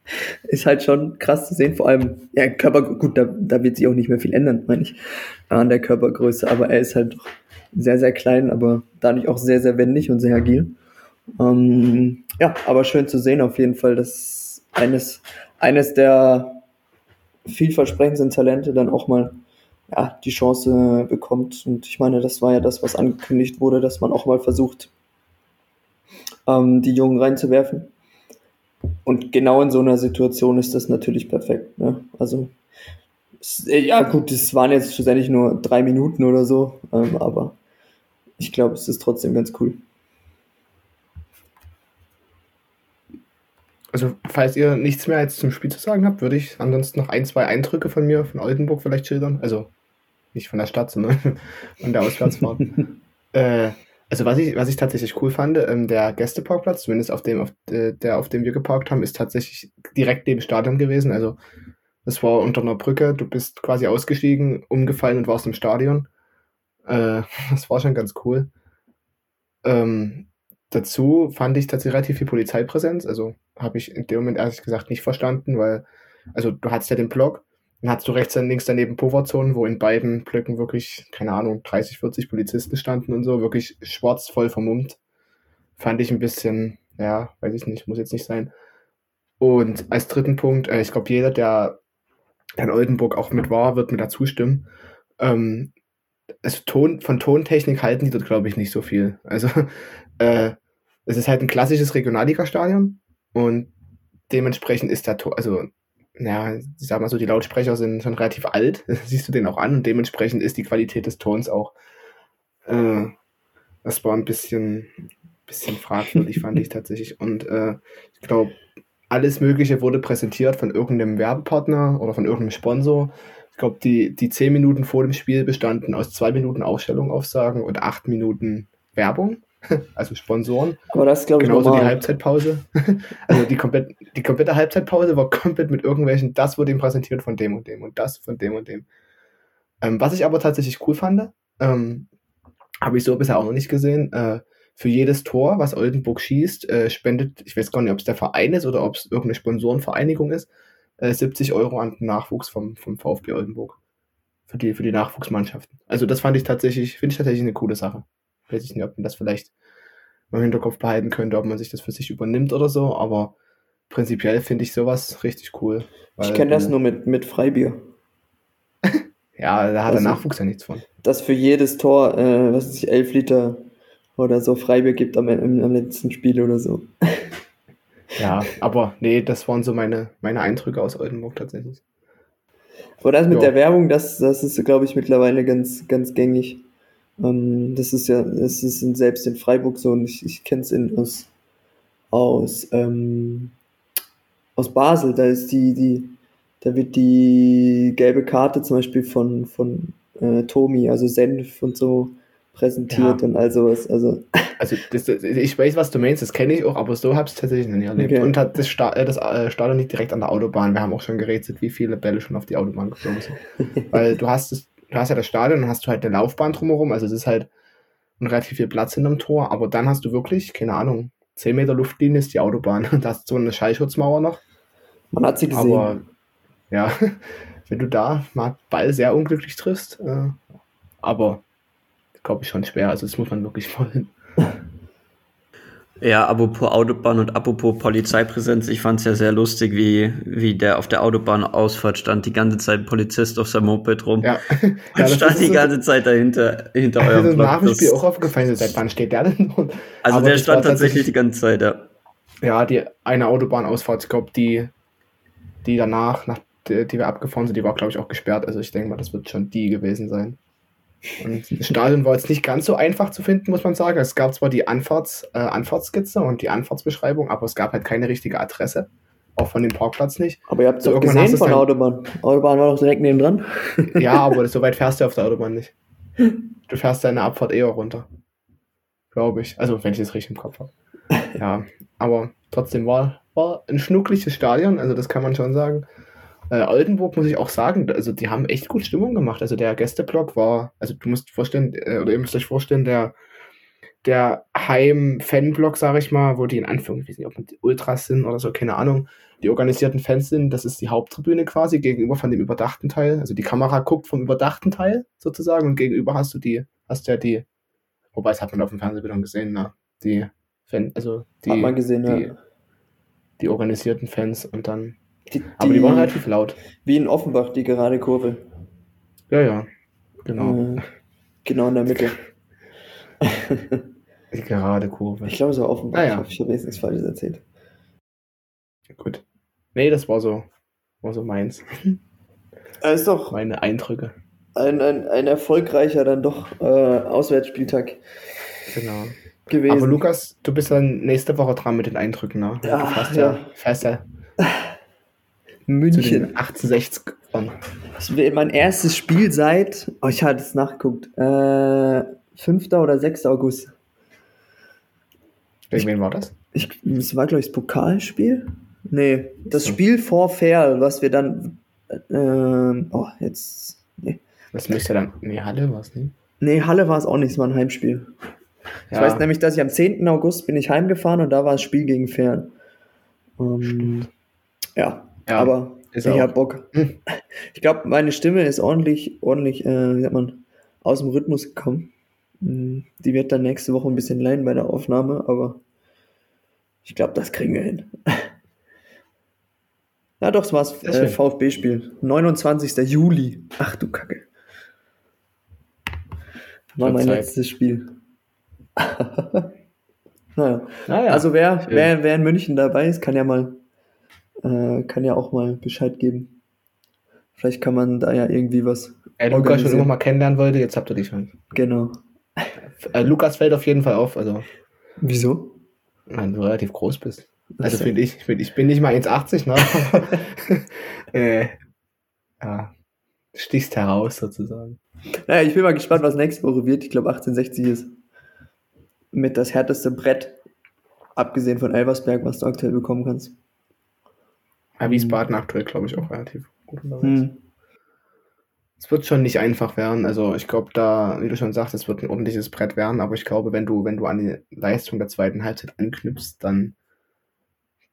ist halt schon krass zu sehen. Vor allem, ja, Körper, gut, da, da wird sich auch nicht mehr viel ändern, meine ich, an der Körpergröße. Aber er ist halt doch sehr, sehr klein, aber dadurch auch sehr, sehr wendig und sehr agil. Ähm, ja, aber schön zu sehen auf jeden Fall, dass eines, eines der vielversprechendsten Talente dann auch mal ja, die Chance bekommt. Und ich meine, das war ja das, was angekündigt wurde, dass man auch mal versucht, ähm, die Jungen reinzuwerfen. Und genau in so einer Situation ist das natürlich perfekt. Ne? Also, ja, gut, es waren jetzt schlussendlich nur drei Minuten oder so, ähm, aber ich glaube, es ist trotzdem ganz cool. Also, falls ihr nichts mehr jetzt zum Spiel zu sagen habt, würde ich ansonsten noch ein, zwei Eindrücke von mir, von Oldenburg vielleicht schildern. Also, nicht von der Stadt, sondern von der Auswärtsfahrt. äh, also was ich, was ich tatsächlich cool fand, ähm, der Gästeparkplatz, zumindest auf dem, auf, äh, der, auf dem wir geparkt haben, ist tatsächlich direkt neben Stadion gewesen. Also das war unter einer Brücke, du bist quasi ausgestiegen, umgefallen und warst im Stadion. Äh, das war schon ganz cool. Ähm, dazu fand ich tatsächlich relativ viel Polizeipräsenz. Also habe ich in dem Moment ehrlich gesagt nicht verstanden, weil, also du hattest ja den Block dann hast du rechts und links daneben Pufferzonen, wo in beiden Blöcken wirklich, keine Ahnung, 30, 40 Polizisten standen und so, wirklich schwarz, voll vermummt. Fand ich ein bisschen, ja, weiß ich nicht, muss jetzt nicht sein. Und als dritten Punkt, äh, ich glaube, jeder, der dann Oldenburg auch mit war, wird mir da zustimmen. Ähm, also Ton, von Tontechnik halten die dort, glaube ich, nicht so viel. Also äh, es ist halt ein klassisches Regionalliga-Stadion und dementsprechend ist der Ton, also ja, ich sag mal so, die Lautsprecher sind schon relativ alt, siehst du den auch an und dementsprechend ist die Qualität des Tons auch, äh, das war ein bisschen, bisschen fragwürdig, fand ich tatsächlich. Und äh, ich glaube, alles Mögliche wurde präsentiert von irgendeinem Werbepartner oder von irgendeinem Sponsor. Ich glaube, die, die zehn Minuten vor dem Spiel bestanden aus zwei Minuten Ausstellung aufsagen und acht Minuten Werbung, also Sponsoren. Aber das glaube ich, Genauso die normal. Halbzeitpause. also die, komplett, die komplette Halbzeitpause war komplett mit irgendwelchen, das wurde ihm präsentiert von dem und dem und das von dem und dem. Ähm, was ich aber tatsächlich cool fand, ähm, habe ich so bisher auch noch nicht gesehen, äh, für jedes Tor, was Oldenburg schießt, äh, spendet, ich weiß gar nicht, ob es der Verein ist oder ob es irgendeine Sponsorenvereinigung ist, äh, 70 Euro an Nachwuchs vom, vom VfB Oldenburg. Für die, für die Nachwuchsmannschaften. Also das fand ich tatsächlich, finde ich tatsächlich eine coole Sache. Weiß ich nicht, ob man das vielleicht im Hinterkopf behalten könnte, ob man sich das für sich übernimmt oder so, aber prinzipiell finde ich sowas richtig cool. Ich kenne das nur mit, mit Freibier. Ja, da hat Also- der Nachwuchs ja nichts von. Dass für jedes Tor, äh, was weiß ich, 11 Liter oder so Freibier gibt am, am, am letzten Spiel oder so. Ja, aber nee, das waren so meine, meine Eindrücke aus Oldenburg tatsächlich. Aber das mit Ja. der Werbung, das, das ist, glaube ich, mittlerweile ganz, ganz gängig. Ähm, das ist ja, das ist in, selbst in Freiburg so und ich, ich kenne es aus, aus, ähm, aus Basel. Da ist die, die, da wird die gelbe Karte zum Beispiel von, von äh, Tomi, also Senf und so präsentiert Ja. und all sowas. Also, Also das, ich weiß, was du meinst, das kenne ich auch, aber so habe ich es tatsächlich noch nie erlebt. Okay. Und hat das, Sta äh, das äh, Stadion liegt direkt an der Autobahn. Wir haben auch schon gerätselt, wie viele Bälle schon auf die Autobahn geflogen sind. Weil du hast das, du hast ja das Stadion, dann hast du halt eine Laufbahn drumherum, also es ist halt relativ viel Platz in einem Tor, aber dann hast du wirklich, keine Ahnung, 10 Meter Luftlinie ist die Autobahn. Da hast du so eine Schallschutzmauer noch. man hat sie gesehen. Aber ja, wenn du da mal Ball sehr unglücklich triffst, äh, aber glaube ich schon schwer. Also das muss man wirklich wollen. Ja, apropos Autobahn und apropos Polizeipräsenz, ich fand es ja sehr lustig, wie, wie der auf der Autobahnausfahrt stand, die ganze Zeit ein Polizist auf seinem Moped rum. Ja, Und das stand ist die so- ganze Zeit dahinter, hinter Das eurem ist Block. nach dem Spiel Das- auch aufgefallen, seit wann steht der denn? Und, Also der das stand tatsächlich die ganze Zeit, ja. Ja, die eine Autobahnausfahrt, ich glaube, die, die danach, nach, die, die wir abgefahren sind, die war, glaube ich, auch gesperrt. Also ich denke mal, das wird schon die gewesen sein. Und das Stadion war jetzt nicht ganz so einfach zu finden, muss man sagen. Es gab zwar die Anfahrts, äh, Anfahrtskizze und die Anfahrtsbeschreibung, aber es gab halt keine richtige Adresse. Auch von dem Parkplatz nicht. Aber ihr habt es So, doch irgendwann gesehen von der dann- Autobahn. Autobahn war doch direkt neben dran. Ja, aber so weit fährst du auf der Autobahn nicht. Du fährst deine Abfahrt eher runter. Glaube ich. Also, wenn ich das richtig im Kopf habe. Ja, aber trotzdem war, war ein schnuckliches Stadion, also das kann man schon sagen. Äh, Oldenburg muss ich auch sagen, also die haben echt gut Stimmung gemacht. Also der Gästeblock war, also du musst vorstellen, äh, oder ihr müsst euch vorstellen, der, der Heim-Fanblock, sage ich mal, wo die in Anführung, ich weiß nicht, ob die Ultras sind oder so, keine Ahnung, die organisierten Fans sind, das ist die Haupttribüne quasi gegenüber von dem überdachten Teil. Also die Kamera guckt vom überdachten Teil sozusagen und gegenüber hast du die, hast ja die, wobei es hat man auf dem Fernsehbildern gesehen, ne? Die Fan, also die, Hat man gesehen, die, ja. die organisierten Fans und dann, Die, aber die waren relativ laut. Wie in Offenbach, die gerade Kurve. Ja, ja, genau. Äh, genau in der Mitte. Die gerade Kurve. Ich glaube, so Offenbach. Ah, ja. Ich habe jetzt nichts Falsches erzählt. Gut. Nee, das war so, war so meins. Äh, ist doch Meine Eindrücke. ein, ein, ein erfolgreicher dann doch äh, Auswärtsspieltag Genau. gewesen. Aber Lukas, du bist dann nächste Woche dran mit den Eindrücken, ne? Ja, du fährst ja, ja. fährst ja München. den 1860 an. Das wäre mein erstes Spiel seit, oh, ich hatte es nachgeguckt, äh, 5. oder 6. August. Gegen wen war das? Ich, das war, glaube ich, das Pokalspiel. Nee, das So. Spiel vor Ferl, was wir dann, ähm, oh, jetzt, nee. Das müsste dann. Nee, Halle war es, ne? Nee, Halle war es auch nicht, es war ein Heimspiel. Ich Ja. weiß nämlich, dass ich am 10. August bin ich heimgefahren und da war das Spiel gegen Fern. Ähm, ja, Ja, aber ist ich auch. hab Bock. Ich glaube, meine Stimme ist ordentlich, ordentlich, äh, wie sagt man, aus dem Rhythmus gekommen. Mm, Die wird dann nächste Woche ein bisschen leiden bei der Aufnahme, aber ich glaube, das kriegen wir hin. Ja, doch, es war das äh. VfB-Spiel. 29. Juli. Ach du Kacke. War mein Zeit. letztes Spiel. naja. Naja, also wer, wer, wer in München dabei ist, kann ja mal, äh, kann ja auch mal Bescheid geben. Vielleicht kann man da ja irgendwie was. Ey, Lukas schon organisieren. immer mal kennenlernen wollte, jetzt habt ihr die Chance. Genau. Äh, Lukas fällt auf jeden Fall auf, also Wieso? wenn du relativ groß bist. Also finde ich, find, ich bin nicht mal 1,80, ne? äh, ja, stichst heraus sozusagen. Naja, ich bin mal gespannt, was nächste Woche wird. Ich glaube 1860 ist mit das härteste Brett, abgesehen von Elversberg, was du aktuell bekommen kannst. Ja, Wiesbaden aktuell, glaube ich, auch relativ gut unterwegs. Hm. Es wird schon nicht einfach werden. Also ich glaube, da, wie du schon sagst, es wird ein ordentliches Brett werden, aber ich glaube, wenn du, wenn du an die Leistung der zweiten Halbzeit anknüpfst, dann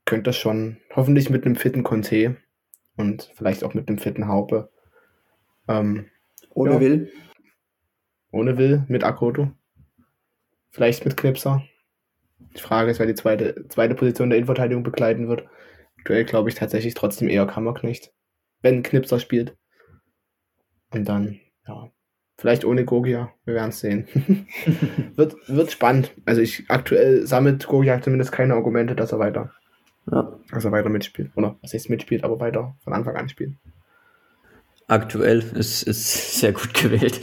könnte das schon hoffentlich mit einem fitten Conte und vielleicht auch mit einem fitten Haupe. Ähm, Ohne Ja. Will. ohne Will, mit Akoto. Vielleicht mit Knipser. Die Frage ist, wer die zweite, zweite Position der Innenverteidigung begleiten wird. Aktuell glaube ich tatsächlich trotzdem eher Kammerknecht, wenn Knipser spielt. Und dann, ja, vielleicht ohne Gogia, wir werden es sehen. wird, wird spannend. Also ich aktuell sammelt Gogia zumindest keine Argumente, dass er weiter, Ja. dass er weiter mitspielt. Oder was heißt mitspielt, aber weiter von Anfang an spielt. Aktuell ist, ist sehr gut gewählt.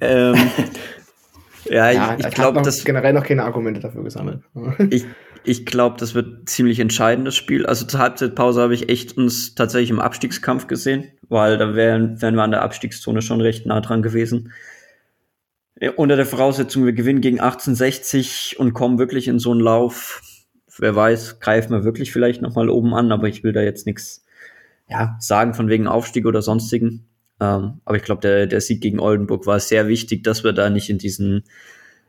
Ähm, ja, Ja, ich, ich glaube, noch das, generell noch keine Argumente dafür gesammelt. ich, ich glaube, das wird ein ziemlich entscheidendes Spiel. Also zur Halbzeitpause habe ich echt uns tatsächlich im Abstiegskampf gesehen, weil da wären, wären wir an der Abstiegszone schon recht nah dran gewesen. Unter der Voraussetzung, wir gewinnen gegen 1860 und kommen wirklich in so einen Lauf. Wer weiß, greifen wir wirklich vielleicht noch mal oben an, aber ich will da jetzt nichts ja, sagen von wegen Aufstieg oder sonstigen. Ähm, aber ich glaube, der, der Sieg gegen Oldenburg war sehr wichtig, dass wir da nicht in diesen,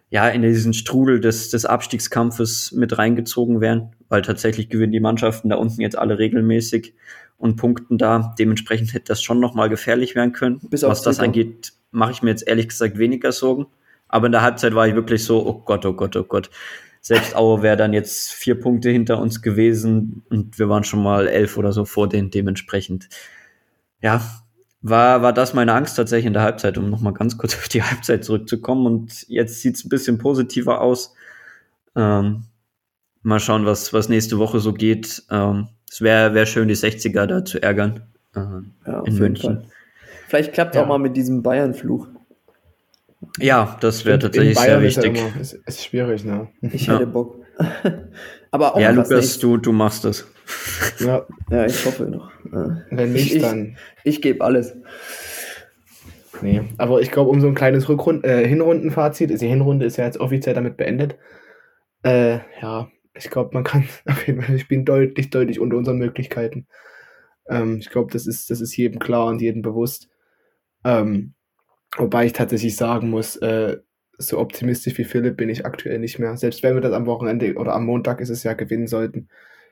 ja, in diesen Strudel des, des Abstiegskampfes mit reingezogen werden, weil tatsächlich gewinnen die Mannschaften da unten jetzt alle regelmäßig und punkten da. Dementsprechend hätte das schon noch mal gefährlich werden können. Bis Was das angeht, mache ich mir jetzt ehrlich gesagt weniger Sorgen. Aber in der Halbzeit war ich wirklich so, oh Gott, oh Gott, oh Gott. Selbst Aue wäre dann jetzt vier Punkte hinter uns gewesen und wir waren schon mal elf oder so vor denen dementsprechend. Ja, war, war das meine Angst tatsächlich in der Halbzeit, um nochmal ganz kurz auf die Halbzeit zurückzukommen. Und jetzt sieht's ein bisschen positiver aus. Ähm, mal schauen, was, was nächste Woche so geht. Ähm, es wäre wär schön, die 60er da zu ärgern. Ähm, Ja, in München. Fall. Vielleicht klappt es Ja. auch mal mit diesem Bayern-Fluch. Ja, das wäre tatsächlich sehr Bayern ist ja wichtig. Ist, ist schwierig, ne? Ich hätte Bock. Aber auch Ja, Lukas, du, du machst es. Ja, Ja, ich hoffe noch. Wenn nicht, Ich- dann. Ich gebe alles. Nee. Aber ich glaube, um so ein kleines Rückrund äh, Hinrundenfazit, also die Hinrunde ist ja jetzt offiziell damit beendet. Äh, ja, ich glaube, man kann auf jeden Fall, wir spielen deutlich, deutlich unter unseren Möglichkeiten. Ähm, ich glaube, das ist, das ist jedem klar und jedem bewusst. Ähm, wobei ich tatsächlich sagen muss, äh, so optimistisch wie Philipp bin ich aktuell nicht mehr. Selbst wenn wir das am Wochenende oder am Montag ist es ja gewinnen sollten.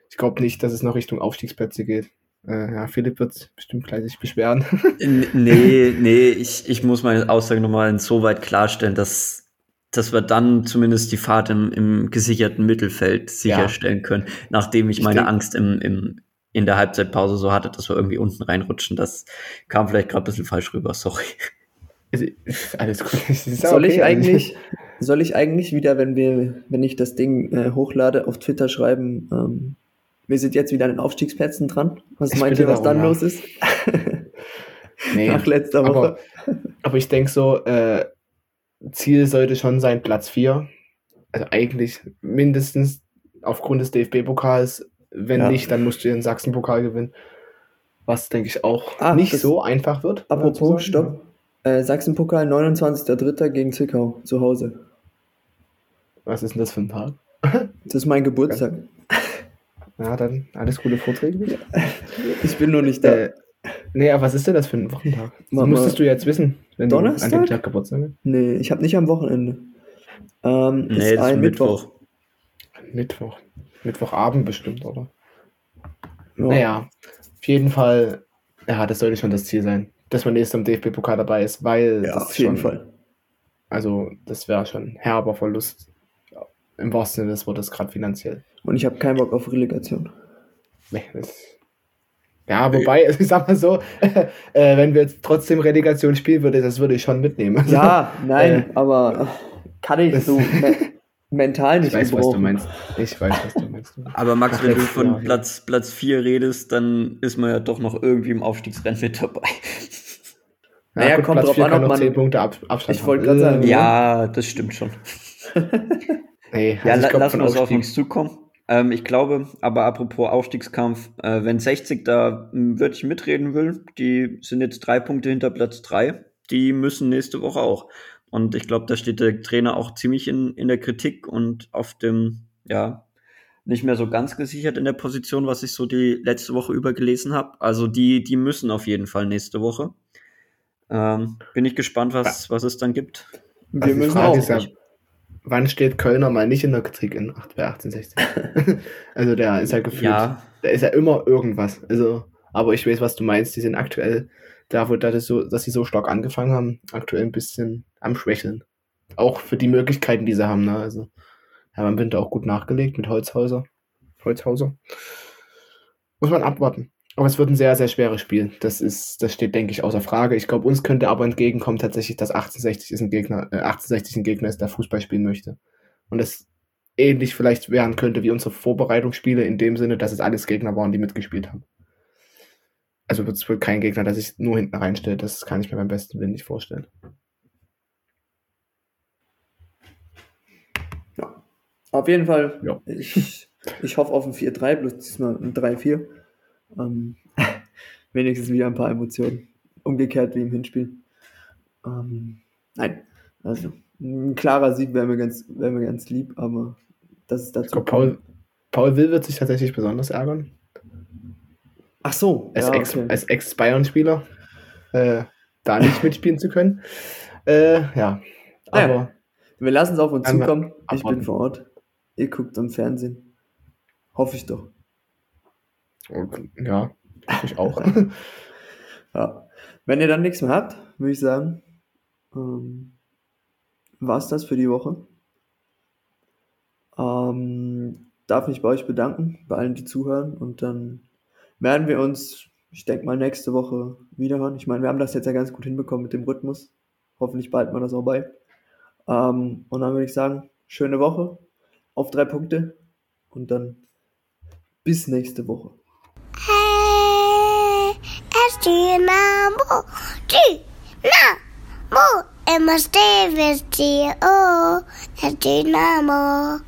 Ich glaube nicht, dass es noch Richtung Aufstiegsplätze geht. Äh, ja, Philipp wird bestimmt gleich sich beschweren. Nee, nee, ich, ich muss meine Aussage nochmal insoweit klarstellen, dass, dass wir dann zumindest die Fahrt im, im gesicherten Mittelfeld sicherstellen können, nachdem ich Ich meine denk- Angst im, im, in der Halbzeitpause so hatte, dass wir irgendwie unten reinrutschen. Das kam vielleicht gerade ein bisschen falsch rüber, sorry. Alles gut. Ja soll okay, ich also eigentlich, soll ich eigentlich wieder, wenn wir, wenn ich das Ding äh, hochlade, auf Twitter schreiben, ähm, wir sind jetzt wieder an den Aufstiegsplätzen dran? Was Ich meint ihr, was dann ja. los ist? Nee, Nach letzter Woche. aber, aber ich denke so, äh, Ziel sollte schon sein Platz 4. Also eigentlich mindestens aufgrund des DFB-Pokals. Wenn Ja. nicht, dann musst du den Sachsen-Pokal gewinnen. Was, denke ich, auch Ah, nicht so einfach wird. Apropos, stopp. Äh, Sachsenpokal, 29.03. gegen Zwickau, zu Hause. Was ist denn das für ein Tag? Das ist mein Geburtstag. Ja, dann alles gute Vorträge. Ich bin nur nicht da. Äh, nee, aber was ist denn das für ein Wochentag? Das Mama. müsstest du jetzt wissen, wenn du an Donnerstag? dem Tag Geburtstag hast. Nee, ich habe nicht am Wochenende. Ähm, Nee, das ist Mittwoch. Mittwoch. Mittwochabend bestimmt, oder? Ja. Naja, auf jeden Fall, ja, das sollte schon das Ziel sein, dass man nächstes am DFB-Pokal dabei ist, weil Ja, das auf jeden schon, Fall. Also, das wäre schon ein herber Verlust. Im wahrsten Sinne des Wortes, gerade finanziell. Und ich habe keinen Bock auf Relegation. Nee, Ja, wobei, also ich sag mal so, äh, wenn wir jetzt trotzdem Relegation spielen würde, das würde ich schon mitnehmen. Also, Ja, nein, Äh, aber kann ich so me mental ich nicht weiß, was du meinst. Ich weiß, was du meinst. Aber Max, Ach, wenn du von ja. Platz, Platz 4 redest, dann ist man ja doch noch irgendwie im Aufstiegsrennen mit dabei. Naja, kommt Platz drauf an, ob noch man- 10 Punkte Ab Abstand Ich wollte grad sagen, Äh, Ja, das stimmt schon. Nee, Ja, also ich la lassen wir es auf uns zukommen. Ähm, ich glaube, aber apropos Aufstiegskampf, äh, wenn 60 da ein Wörtchen mitreden will, die sind jetzt drei Punkte hinter Platz drei, die müssen nächste Woche auch. Und ich glaube, da steht der Trainer auch ziemlich in, in der Kritik und auf dem, ja, nicht mehr so ganz gesichert in der Position, was ich so die letzte Woche über gelesen habe. Also die, die müssen auf jeden Fall nächste Woche. Ähm, bin ich gespannt, was, was es dann gibt. Wir Also müssen auch. ist ja, wann steht Kölner mal nicht in der Kritik in 8, bei 1860? also der ist ja gefühlt, Ja, da ist ja immer irgendwas. Also, aber ich weiß, was du meinst. Die sind aktuell, da wo das so, dass sie so stark angefangen haben, aktuell ein bisschen am Schwächeln. Auch für die Möglichkeiten, die sie haben. Ne? Also, haben im Winter auch gut nachgelegt mit Holzhauser. Holzhauser. Muss man abwarten. Aber es wird ein sehr, sehr schweres Spiel. Das ist, das steht, denke ich, außer Frage. Ich glaube, uns könnte aber entgegenkommen tatsächlich, dass 1860 ist ein Gegner, äh, 1860 ein Gegner ist, der Fußball spielen möchte. Und das ähnlich vielleicht werden könnte wie unsere Vorbereitungsspiele in dem Sinne, dass es alles Gegner waren, die mitgespielt haben. Also wird es wohl kein Gegner, der sich nur hinten reinstellt. Das kann ich mir beim besten Willen nicht vorstellen. Ja. Auf jeden Fall, Ja. ich, ich hoffe auf ein 4-3, bloß diesmal ein 3-4. Ähm, wenigstens wieder ein paar Emotionen. Umgekehrt wie im Hinspiel. Ähm, nein, also ein klarer Sieg wäre mir, ganz, wär mir ganz lieb, aber das ist dazu. glaube, Paul, Paul Will wird sich tatsächlich besonders ärgern. Ach so, Als ja, okay. Ex-Bayern-Spieler äh, da nicht mitspielen zu können. Äh, ja, aber Wir lassen es auf uns zukommen. Ich bin vor Ort. Ihr guckt am Fernsehen. Hoffe ich doch. Ja, ich auch. Ja. Wenn ihr dann nichts mehr habt, würde ich sagen, ähm, war es das für die Woche. Ähm, darf mich bei euch bedanken, bei allen, die zuhören. Und dann werden wir uns, ich denke mal, nächste Woche wiederhören. Ich meine, wir haben das jetzt ja ganz gut hinbekommen mit dem Rhythmus. Hoffentlich behalten wir das auch bei. Ähm, und dann würde ich sagen, schöne Woche auf drei Punkte und dann bis nächste Woche. Hey, es Dynamo, Dynamo, immer stehen wir dir, oh, es Dynamo.